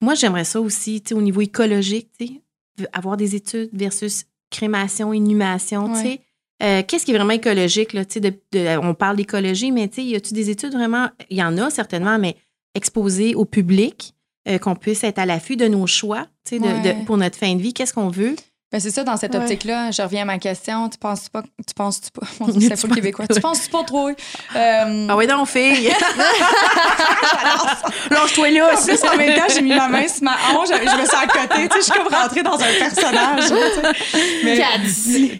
Moi, j'aimerais ça aussi, au niveau écologique, avoir des études versus crémation, inhumation,
Ouais.
Euh, Qu'est-ce qui est vraiment écologique? Là, de- de- on parle d'écologie, mais y a-tu des études vraiment? Il y en a certainement, mais exposées au public, euh, qu'on puisse être à l'affût de nos choix, de- pour notre fin de vie. Qu'est-ce qu'on veut?
Ben, c'est ça, dans cette
Ouais.
optique-là, je reviens à ma question. Tu penses pas. Tu penses tu pas. Mon Dieu, c'est
Tu
pas
penses-
québécois. Tu penses pas trop. Euh,
Ah oui, donc, fille! Lâche-toi là!
En plus, en même temps, j'ai mis ma main sur ma hanche, je me suis à côté, tu sais, je suis comme rentrée dans un personnage. Mais
Cathy.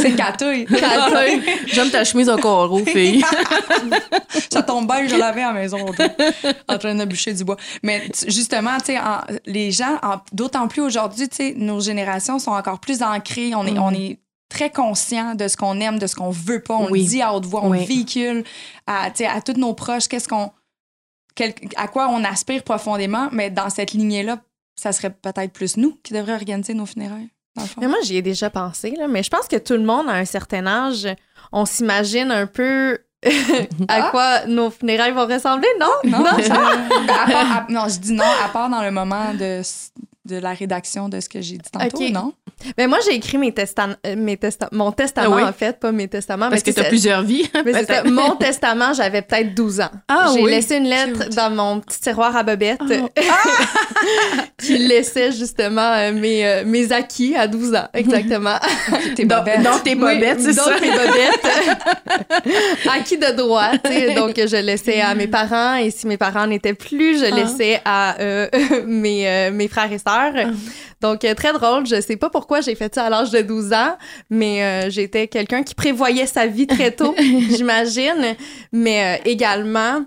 C'est catouille.
Catouille.
J'aime ta chemise au coraux, fille.
Ça tombe bien, je l'avais à la maison en train de bûcher du bois. Mais justement, tu sais, les gens, en- d'autant plus aujourd'hui, tu sais, nos générations sont encore plus ancrées. On est,
Mm.
on est très conscient de ce qu'on aime, de ce qu'on veut pas. On
Oui.
le dit à haute voix, on
Oui.
le véhicule à, à tous nos proches. Qu'est-ce qu'on, quel- à quoi on aspire profondément. Mais dans cette lignée-là, ça serait peut-être plus nous qui devrions organiser nos funérailles.
Mais moi, j'y ai déjà pensé, là, mais je pense que tout le monde, à un certain âge, on s'imagine un peu à
Ah.
quoi nos funérailles vont ressembler, non?
Non, ça- à part- à- non, je dis non, à part dans le moment de, de la rédaction de ce que j'ai dit tantôt, non?
Mais moi, j'ai écrit mes testam- euh, mes testa- mon testament,
Ah oui?
en fait, pas mes testaments.
Parce
mais
que tu as plusieurs vies.
mais ça. Mon testament, j'avais peut-être 12 ans.
Ah
J'ai
oui?
laissé une lettre
Cute.
dans mon petit tiroir à bobettes
Oh.
qui laissait justement euh, mes, euh, mes acquis à 12 ans, exactement.
Tes
Dans-
bobettes.
dans tes bobettes, c'est
donc
ça?
mes bobettes. acquis de droit, tu sais. Donc, je laissais à mes parents et si mes parents n'étaient plus, je
Ah.
laissais à euh, mes, euh, mes frères et sœurs.
Ah.
Donc, euh, très drôle. Je sais pas pourquoi j'ai fait ça à l'âge de 12 ans, mais euh, j'étais quelqu'un qui prévoyait sa vie très tôt, j'imagine. Mais euh, également,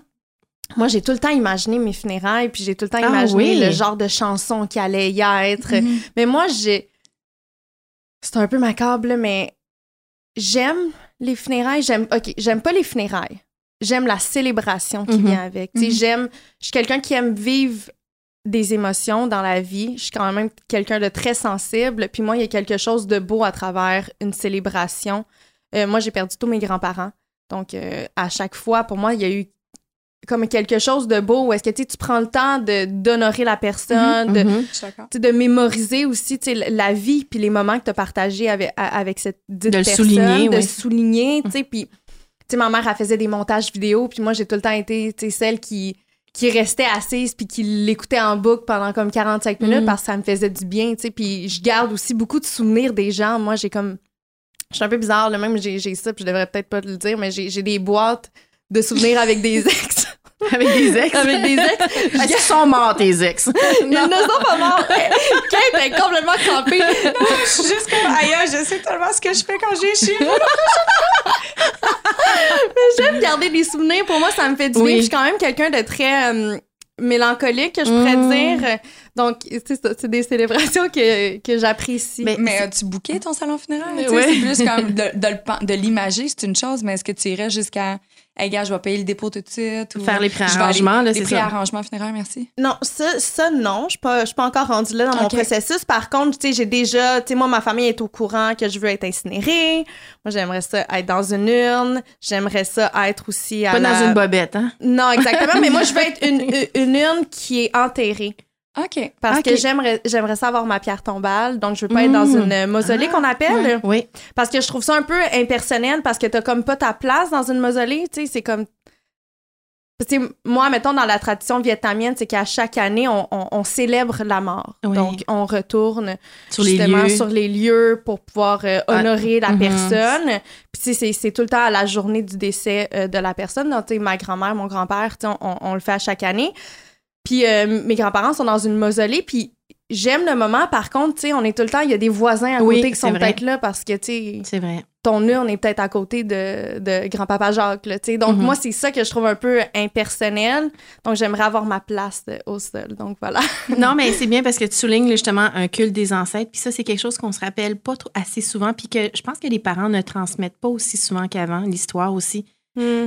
moi, j'ai tout le temps imaginé mes funérailles, puis j'ai tout le temps
Ah
imaginé
oui.
le genre de chanson qui allait y être.
Mhm.
Mais moi, j'ai. C'est un peu macabre, là, mais j'aime les funérailles. J'aime. OK, j'aime pas les funérailles. j'aime la célébration qui
Mhm.
vient avec.
Mhm.
j'aime, je suis quelqu'un qui aime vivre des émotions dans la vie. Je suis quand même quelqu'un de très sensible. Puis moi, il y a quelque chose de beau à travers une célébration. Euh, moi, j'ai perdu tous mes grands-parents. Donc, euh, à chaque fois, pour moi, il y a eu comme quelque chose de beau où est-ce que tu sais, tu prends le temps de d'honorer la personne, de,
Mhm.
Tu sais, de mémoriser aussi la vie puis les moments que tu as partagés avec, cette dite
De le
personne,
souligner,
de
oui.
souligner, tu sais, puis tu sais, ma mère, elle faisait des montages vidéo, puis moi, j'ai tout le temps été, tu sais, celle qui qui restait assise puis qui l'écoutait en boucle pendant comme 45 minutes
Mm.
parce que ça me faisait du bien, tu sais, puis je garde aussi beaucoup de souvenirs des gens. Moi, j'ai comme... Je suis un peu bizarre, là, même j'ai j'ai ça, puis je devrais peut-être pas le dire, mais j'ai j'ai des boîtes de souvenirs avec des ex.
Avec des ex.
avec des ex.
Est-ce qu'ils sont morts, tes ex?
Ils ne sont pas morts. Kate est complètement.
Je suis juste comme ailleurs, je sais tellement ce que je fais quand j'ai chez vous.
J'aime garder des souvenirs. Pour moi, ça me fait du bien.
Oui.
Je suis quand même quelqu'un de très euh, mélancolique, je pourrais
Mm.
dire. Donc, c'est des célébrations que, que j'apprécie.
Mais-
Mais as-tu booké ton salon funéraire? Tu
Ouais.
C'est plus comme de, de l'imager, c'est une chose, mais est-ce que tu irais jusqu'à, hey, gars, je vais payer le dépôt tout de suite? Ou
Faire les
vais aller-
préarrangements, là,
Les
c'est ça.
préarrangements funéraires, merci.
Non, ça, ça non. Je je suis pas encore rendue là dans mon
Ok.
processus. Par contre, tu sais, j'ai déjà, tu sais, moi, ma famille est au courant que je veux être incinérée. Moi, j'aimerais ça être dans une urne. J'aimerais ça être aussi à
Pas
la-
dans une bobette, hein?
Non, exactement. mais moi, je veux être une, une urne qui est enterrée.
OK.
Parce que j'aimerais, j'aimerais ça avoir ma pierre tombale. Donc, je veux pas être dans
Mm.
une mausolée qu'on appelle.
ouais.
Oui.
Parce que je trouve ça un peu impersonnel parce que t'as comme pas ta place dans une mausolée. Tu sais, c'est comme. Tu sais, moi, mettons, dans la tradition vietnamienne, c'est qu'à chaque année, on, on- on célèbre la mort.
Oui.
Donc, on retourne
Sur
justement sur les lieux pour pouvoir euh, honorer la
mhm.
personne. Puis, c'est, c'est tout le temps à la journée du décès euh, de la personne. Donc, tu sais, ma grand-mère, mon grand-père, on, on le fait à chaque année. Puis, euh, mes grands-parents sont dans une mausolée. Puis, j'aime le moment. Par contre, tu sais, on est tout le temps, il y a des voisins à
Oui,
côté qui sont peut-être là parce que, tu sais, ton urne est peut-être à côté de, de grand-papa Jacques. Tu sais. donc,
Mhm.
moi, c'est ça que je trouve un peu impersonnel. Donc, j'aimerais avoir ma place au sol. Donc, voilà.
Non, mais c'est bien parce que tu soulignes justement un culte des ancêtres. Puis ça, c'est quelque chose qu'on se rappelle pas trop, assez souvent. Puis que je pense que les parents ne transmettent pas aussi souvent qu'avant, l'histoire aussi.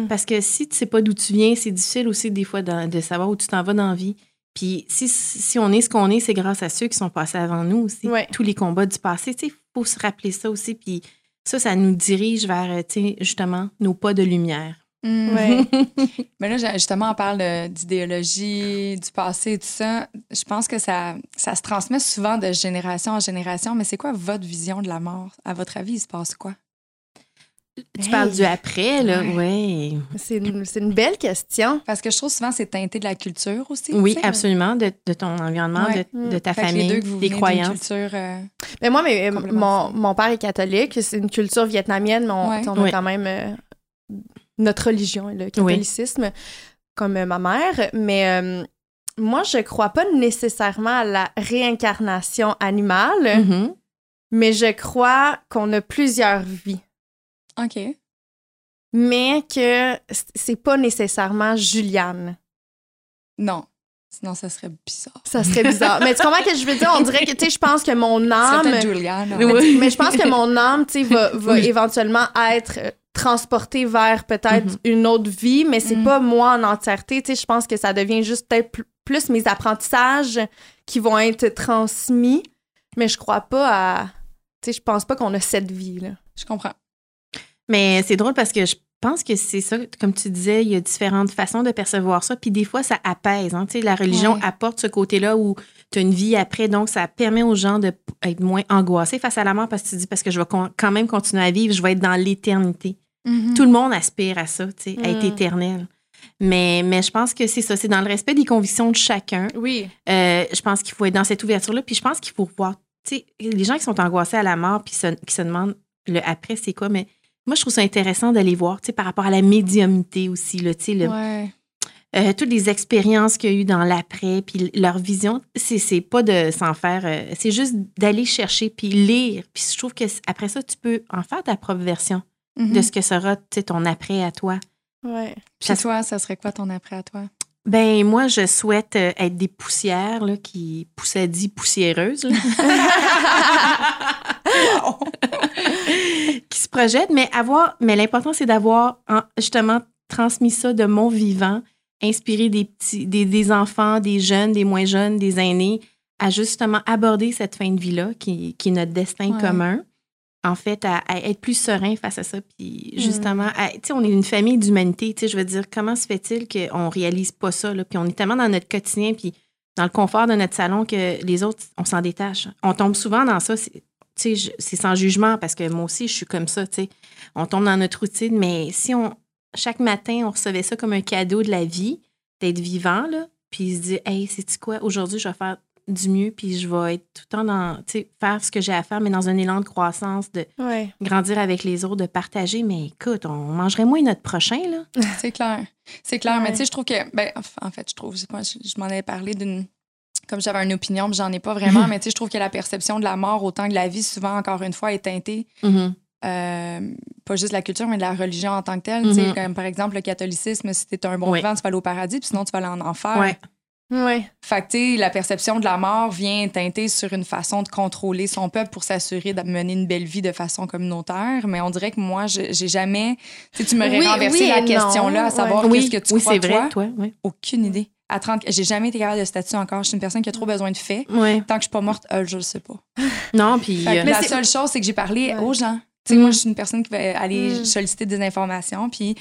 Parce que si tu sais pas d'où tu viens, c'est difficile aussi des fois de, de savoir où tu t'en vas dans la vie. Puis si, si on est ce qu'on est, c'est grâce à ceux qui sont passés avant nous aussi.
Ouais.
Tous les combats du passé, tu sais, il faut se rappeler ça aussi. Puis ça, ça nous dirige vers, euh, tu sais, justement, nos pas de lumière.
Mm.
Ouais.
Mais là, justement, on parle d'idéologie, du passé et tout ça. Je pense que ça, ça se transmet souvent de génération en génération. Mais c'est quoi votre vision de la mort? À votre avis, il se passe quoi?
Tu
Hey.
parles du après, là,
Ouais.
ouais.
C'est une, belle question.
Parce que je trouve souvent c'est teinté de la culture aussi.
Oui,
tu sais.
absolument, de, de ton environnement,
Ouais.
de, de ta
Mm.
Fait que
famille,
les deux que vous
des croyances.
culture, euh,
Mais moi, mais,
Complètement
mon, mon père est catholique. C'est une culture vietnamienne, mais on,
Ouais.
on a
Oui.
quand même euh, notre religion, le catholicisme, comme euh, ma mère. Mais euh, moi, je crois pas nécessairement à la réincarnation animale,
Mhm.
mais je crois qu'on a plusieurs vies.
OK.
mais que c'est pas nécessairement Juliane.
Non. Sinon, ça serait bizarre.
Ça serait bizarre. mais tu comprends ce que je veux dire? On dirait que, tu sais, je pense que mon
C'est
âme...
peut-être Juliane. hein.
Oui.
Mais, mais je pense que mon âme, tu sais, va, va
Oui.
éventuellement être euh, transportée vers peut-être
Mhm.
une autre vie, mais c'est
Mhm.
pas moi en entièreté. Tu sais, je pense que ça devient juste peut-être pl- plus mes apprentissages qui vont être transmis, mais je crois pas à... Tu sais, je pense pas qu'on a cette vie, là.
Je comprends.
Mais c'est drôle parce que je pense que c'est ça, comme tu disais, il y a différentes façons de percevoir ça. Puis des fois, ça apaise. hein. La religion
Ouais.
apporte ce côté-là où tu as une vie après. Donc, ça permet aux gens d'être moins angoissés face à la mort parce que tu dis, parce que je vais quand même continuer à vivre, je vais être dans l'éternité.
Mhm.
Tout le monde aspire à ça, tu sais, à être
Mm.
éternel. Mais, mais je pense que c'est ça, c'est dans le respect des convictions de chacun.
Oui.
Euh, je pense qu'il faut être dans cette ouverture-là. Puis je pense qu'il faut voir, tu sais, les gens qui sont angoissés à la mort puis se- qui se demandent le après, c'est quoi. Mais moi, je trouve ça intéressant d'aller voir, tu sais, par rapport à la médiumnité aussi, là, tu sais, le-
Ouais.
euh, toutes les expériences qu'il y a eu dans l'après, puis leur vision, c'est c'est pas de s'en faire, euh, c'est juste d'aller chercher puis lire. Puis je trouve que après ça, tu peux en faire ta propre version de ce que sera, tu sais, ton après à toi.
Ouais.
Puis
ça-
toi, ça serait quoi ton après à toi?
Ben moi, je souhaite euh, être des poussières là, qui poussaient dit poussiéreuses. là. mais avoir, mais l'important c'est d'avoir en- justement transmis ça de mon vivant, inspiré des petits, des, des enfants, des jeunes, des moins jeunes, des aînés, à justement aborder cette fin de vie-là, qui, qui est notre destin
Ouais.
commun. En fait, à, à être plus serein face à ça. Puis
Mm.
justement, tu sais, on est une famille d'humanité. Tu sais, je veux dire, comment se fait-il qu'on réalise pas ça? Là? Puis on est tellement dans notre quotidien, puis dans le confort de notre salon que les autres, on s'en détache. On tombe souvent dans ça. C'est- Tu sais, c'est sans jugement parce que moi aussi, je suis comme ça. Tu sais, on tombe dans notre routine, mais si on chaque matin, on recevait ça comme un cadeau de la vie, d'être vivant, là, puis se dire, hey, c'est quoi, aujourd'hui, je vais faire du mieux, puis je vais être tout le temps dans, tu sais, faire ce que j'ai à faire, mais dans un élan de croissance, de
Ouais.
grandir avec les autres, de partager. Mais écoute, on mangerait moins notre prochain, là.
C'est clair. C'est clair. Mais tu sais, je trouve que. Ben, en fait, je trouve, je, je m'en avais parlé d'une. Comme j'avais une opinion, mais j'en ai pas vraiment. mais tu sais, je trouve que la perception de la mort, autant que la vie, souvent, encore une fois, est teintée. euh, pas juste de la culture, mais de la religion en tant que telle. Tu sais,
Mhm.
Comme par exemple, le catholicisme, si t'es un bon
Oui.
vivant, tu vas aller au paradis, puis sinon, tu vas aller en enfer.
Ouais.
Ouais.
Fait que, tu sais, la perception de la mort vient teinter sur une façon de contrôler son peuple pour s'assurer de mener une belle vie de façon communautaire. Mais on dirait que moi, j'ai jamais. Tu sais, tu m'aurais
Oui,
renversé
oui
la question-là, à savoir
Oui,
qu'est-ce que tu
oui,
crois,
c'est vrai,
toi.
toi. Oui.
Aucune idée. À 30, j'ai jamais été capable de statuer encore. Je suis une personne qui a trop besoin de faits.
Ouais.
Tant que je suis pas morte, euh, je le sais pas.
Non, puis. Euh,
la seule chose, c'est que j'ai parlé
Ouais.
aux gens. Tu sais,
Mm.
moi, je suis une personne qui va aller
Mm.
solliciter des informations, puis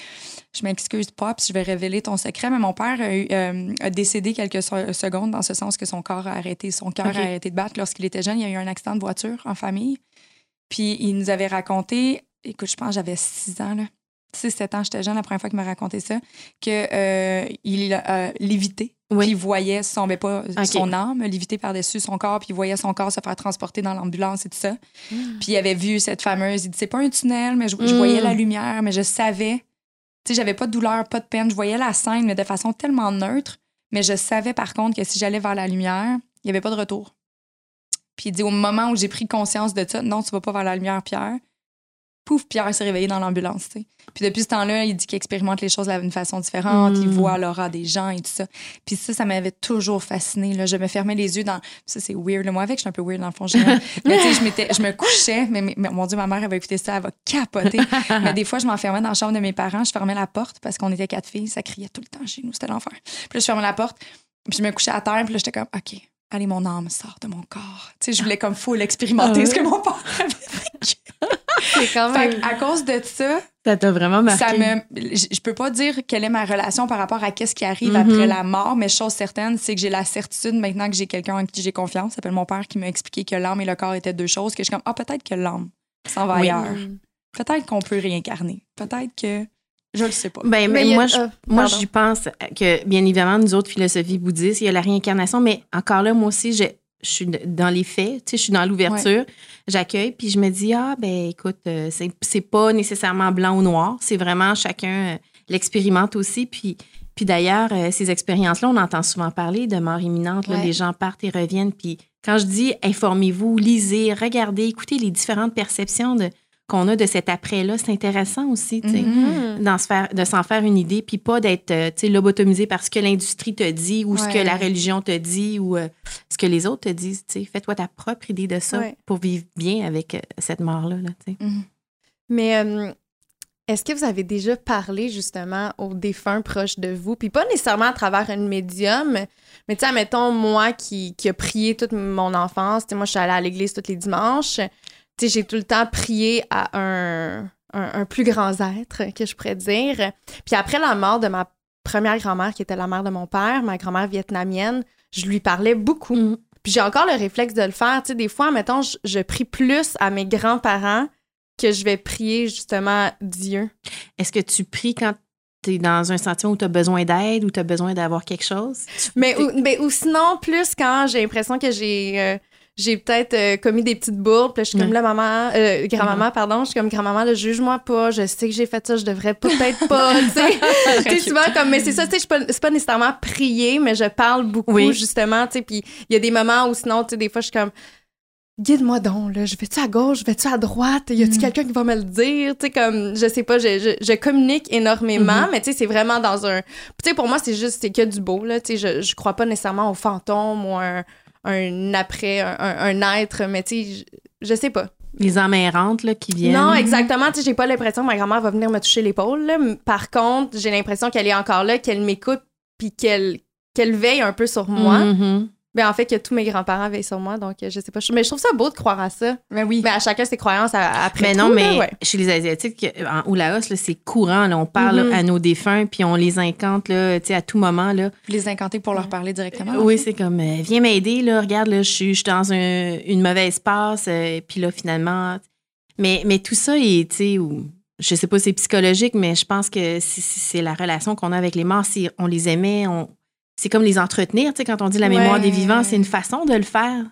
je m'excuse pas, puis je vais révéler ton secret, mais mon père a, eu, euh, a décédé quelques se- secondes dans ce sens que son corps a arrêté, son cœur a arrêté de battre lorsqu'il était jeune. Il y a eu un accident de voiture en famille, puis il nous avait raconté, écoute, je pense que j'avais 6 ans, là. 6-7 ans, j'étais jeune la première fois qu'il m'a raconté ça, que euh, lévité,
Oui.
puis il voyait son, ben pas son âme léviter par-dessus son corps, puis il voyait son corps se faire transporter dans l'ambulance et tout ça. Puis il avait vu cette fameuse, il dit c'est pas un tunnel, mais je, je
Mm.
voyais la lumière, mais je savais. Tu sais, j'avais pas de douleur, pas de peine, je voyais la scène, mais de façon tellement neutre. Mais je savais par contre que si j'allais vers la lumière, il y avait pas de retour. Puis il dit au moment où j'ai pris conscience de ça, non, tu vas pas vers la lumière, Pierre. Pouf, Pierre s'est réveillé dans l'ambulance. Puis depuis ce temps-là, il dit qu'il expérimente les choses d'une façon différente, il
Mm.
voit l'aura des gens et tout ça. Puis ça, ça m'avait toujours fasciné. Là. Je me fermais les yeux dans. Ça, c'est weird. là. Moi, avec, je suis un peu weird dans le fond. mais tu sais, je, je me couchais, mais mon Dieu, ma mère, elle va écouter ça, elle va capoter. mais des fois, je m'enfermais dans la chambre de mes parents, je fermais la porte parce qu'on était quatre filles, ça criait tout le temps chez nous, c'était l'enfer. Puis là, je fermais la porte, puis je me couchais à terre, puis là, j'étais comme, OK, allez, mon âme sort de mon corps. Tu sais, je voulais comme full expérimenter
Ah ouais?
ce que mon père avait vécu.
C'est quand même.
Fait à cause de ça,
Ça t'a vraiment marqué.
ça me, je peux pas dire quelle est ma relation par rapport à qu'est-ce qui arrive
Mhm.
après la mort, mais chose certaine, c'est que j'ai la certitude maintenant que j'ai quelqu'un en qui j'ai confiance, ça s'appelle mon père, qui m'a expliqué que l'âme et le corps étaient deux choses, que je suis comme, ah, peut-être que l'âme s'en va
Oui.
ailleurs. Peut-être qu'on peut réincarner. Peut-être que. Je le sais pas.
Ben,
Mais a-
moi, je,
euh,
moi, j'y pense que, bien évidemment, nous autres, philosophies bouddhistes, il y a la réincarnation, mais encore là, moi aussi, je, je suis dans les faits, tu sais, je suis dans l'ouverture, j'accueille, puis je me dis, ah, ben, écoute, euh, c'est pas nécessairement blanc ou noir, c'est vraiment chacun euh, l'expérimente aussi, puis. Puis d'ailleurs, euh, ces expériences-là, on entend souvent parler de mort imminente. là,
Ouais.
Les gens partent et reviennent. Puis quand je dis informez-vous, lisez, regardez, écoutez les différentes perceptions de- qu'on a de cet après-là, c'est intéressant aussi. tu sais
Mm.
d'en se faire, de s'en faire une idée, puis pas d'être euh, tu sais, lobotomisé par ce que l'industrie te dit ou ce que la religion te dit ou euh, ce que les autres te disent. tu sais. Fais-toi ta propre idée de ça
Ouais.
pour vivre bien avec euh, cette mort-là. là, tu sais.
Mhm.
Mais euh, est-ce que vous avez déjà parlé justement aux défunts proches de vous? Puis pas nécessairement à travers une médium, mais tu sais, mettons, moi qui, qui a prié toute mon enfance, tu sais, moi je suis allée à l'église tous les dimanches, tu sais, j'ai tout le temps prié à un, un, un plus grand être, que je pourrais dire. Puis après la mort de ma première grand-mère, qui était la mère de mon père, ma grand-mère vietnamienne, je lui parlais beaucoup.
Mhm.
Puis j'ai encore le réflexe de le faire. Tu sais, des fois, mettons, je, je prie plus à mes grands-parents que je vais prier justement Dieu.
Est-ce que tu pries quand tu es dans un sentiment où tu as besoin d'aide ou tu as besoin d'avoir quelque chose?
Mais ou, mais- ou sinon, plus quand j'ai l'impression que j'ai euh, j'ai peut-être euh, commis des petites bourdes, puis je suis comme
Ouais.
là, maman, euh, grand-maman, pardon, je suis comme grand-maman, là, juge-moi pas, je sais que j'ai fait ça, je devrais peut-être pas, tu sais. Tu souvent, comme, mais c'est ça, tu sais, je c'est pas nécessairement prier, mais je parle beaucoup,
Oui.
justement, tu sais, puis il y a des moments où sinon, tu sais, des fois, je suis comme, guide-moi donc, là, je vais-tu à gauche, vais-tu à droite, y a-tu
Mm.
quelqu'un qui va me le dire, tu sais, comme, je sais pas, je, je, je communique énormément,
Mhm.
mais tu sais, c'est vraiment dans un, tu sais, pour moi, c'est juste, c'est que du beau, là, tu sais, je, je crois pas nécessairement aux fantômes ou un, un après, un, être, mais tu sais, je, je sais pas.
Les emmerrantes là, qui viennent.
Non, exactement. Tu sais, j'ai pas l'impression que ma grand-mère va venir me toucher l'épaule. là. Par contre, j'ai l'impression qu'elle est encore là, qu'elle m'écoute, puis qu'elle qu'elle veille un peu sur moi.
Mhm.
Ben, en fait, que tous mes grands-parents veillent sur moi, donc euh, je sais pas. Mais je trouve ça beau de croire à ça.
Ben oui.
Mais à chacun ses croyances après
Mais
tout,
non,
là,
mais
ouais.
chez les Asiatiques, en, au Laos, là, c'est courant. Là, on parle
Mhm.
à nos défunts, puis on les incante là, tu sais, à tout moment. Là.
Vous les incanter pour leur parler directement.
Oui, c'est comme, euh, viens m'aider, là, regarde, là, je suis je suis dans un- une mauvaise passe, euh, puis là, finalement. Mais, mais tout ça est, tu sais, ou- je sais pas si c'est psychologique, mais je pense que c'est- c'est c'est la relation qu'on a avec les morts. Si on les aimait, on, c'est comme les entretenir, tu sais, quand on dit la mémoire
Ouais.
des vivants, c'est une façon de le faire.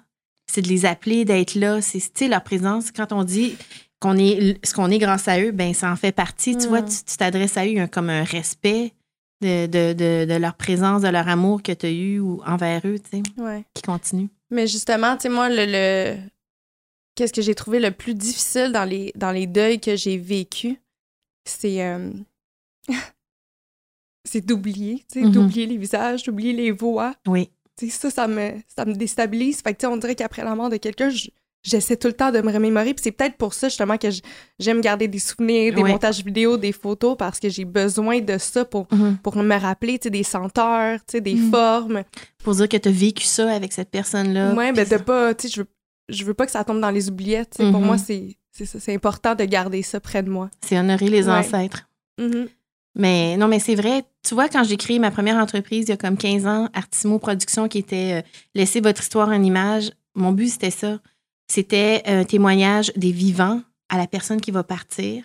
C'est de les appeler, d'être là. C'est, leur présence. Quand on dit qu'on est ce qu'on est grâce à eux, ben ça en fait partie. Tu
Mm.
vois, tu tu t'adresses à eux, il y a comme un respect de, de, de, de leur présence, de leur amour que tu as eu ou envers eux, tu sais,
Ouais.
qui continue.
Mais justement, tu sais, moi, le, le- qu'est-ce que j'ai trouvé le plus difficile dans les, dans les deuils que j'ai vécus, c'est. euh, c'est d'oublier, tu sais,
Mhm.
d'oublier les visages, d'oublier les voix.
Oui.
Tu sais, ça, ça me, ça me déstabilise. Fait que, tu sais, on dirait qu'après la mort de quelqu'un, je- j'essaie tout le temps de me remémorer. Puis c'est peut-être pour ça, justement, que j'aime garder des souvenirs, des montages vidéo, des photos, parce que j'ai besoin de ça pour, pour me rappeler, tu sais, des senteurs, tu sais, des
Mhm.
formes.
Pour dire que tu as vécu ça avec cette personne-là.
Ouais, ben de pas, tu sais, je veux, je veux pas que ça tombe dans les oubliettes. Pour
Mhm.
moi, c'est c'est important de garder ça près de moi.
C'est honorer les
Ouais.
ancêtres.
Mhm.
Mais non, mais c'est vrai. Tu vois, quand j'ai créé ma première entreprise il y a comme 15 ans, Artimo Productions, qui était euh, Laissez votre histoire en image, mon but, c'était ça. C'était un témoignage des vivants à la personne qui va partir,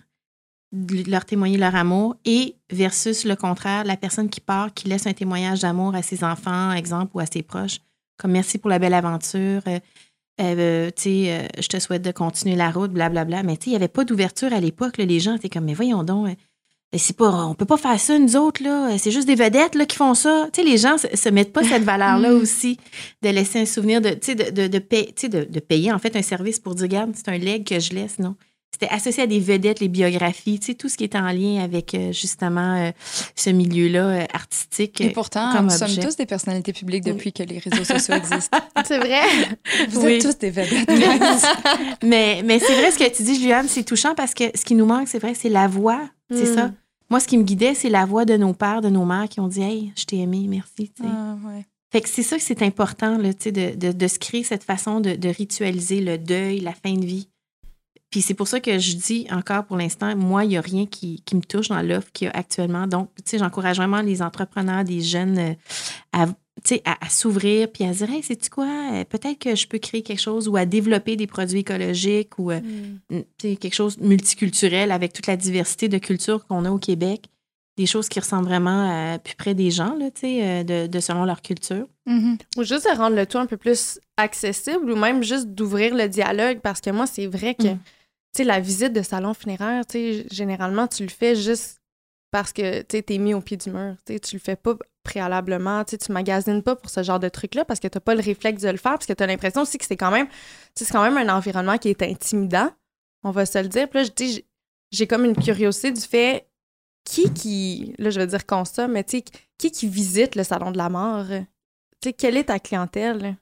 leur témoigner leur amour, et versus le contraire, la personne qui part, qui laisse un témoignage d'amour à ses enfants, exemple, ou à ses proches. Comme merci pour la belle aventure. euh, euh, tu sais, euh, je te souhaite de continuer la route, blablabla. Mais tu sais, il n'y avait pas d'ouverture à l'époque. Les gens étaient comme, mais voyons donc, mais c'est pas, on peut pas faire ça, nous autres, là. C'est juste des vedettes, là, qui font ça. Tu sais, les gens se, se mettent pas cette valeur-là
Mm.
aussi, de laisser un souvenir, de, tu sais, de, de, de, payer, tu sais, de, de payer, en fait, un service pour dire, regarde, c'est un leg que je laisse, non. C'était associé à des vedettes, les biographies, tu sais, tout ce qui est en lien avec, euh, justement, euh, ce milieu-là euh, artistique.
Et pourtant,
comme
nous sommes tous des personnalités publiques depuis que les réseaux sociaux existent.
C'est vrai?
Vous
Oui.
êtes tous des vedettes.
Mais, mais c'est vrai ce que tu dis, Juliane, c'est touchant parce que ce qui nous manque, c'est vrai, c'est la voix. C'est ça. Moi, ce qui me guidait, c'est la voix de nos pères, de nos mères qui ont dit Hey, je t'ai aimé, merci.
Ah, ouais.
Fait que c'est ça que c'est important, là, de, de, de se créer cette façon de, de ritualiser le deuil, la fin de vie. Puis c'est pour ça que je dis encore pour l'instant, moi, il n'y a rien qui, qui me touche dans l'offre qu'il y a actuellement. Donc, tu sais, j'encourage vraiment les entrepreneurs, des jeunes euh, à, à, à s'ouvrir puis à se dire, hey, sais-tu quoi, Euh, peut-être que je peux créer quelque chose ou à développer des produits écologiques ou euh,
Mm.
quelque chose de multiculturel avec toute la diversité de cultures qu'on a au Québec. Des choses qui ressemblent vraiment à plus près des gens, là, euh, de, de selon leur culture.
Mhm.
Ou juste de rendre le tout un peu plus accessible ou même juste d'ouvrir le dialogue parce que moi, c'est vrai que,
Mm.
la visite de salon funéraire, généralement, tu le fais juste parce que, tu sais, t'es mis au pied du mur. Tu le fais pas préalablement, tu sais, tu magasines pas pour ce genre de truc-là parce que t'as pas le réflexe de le faire parce que t'as l'impression aussi que c'est quand même, c'est quand même un environnement qui est intimidant, on va se le dire. Puis là, j'ai- comme une curiosité du fait qui qui, là, je vais dire consomme, mais qui qui visite le salon de la mort? Tu quelle est ta clientèle?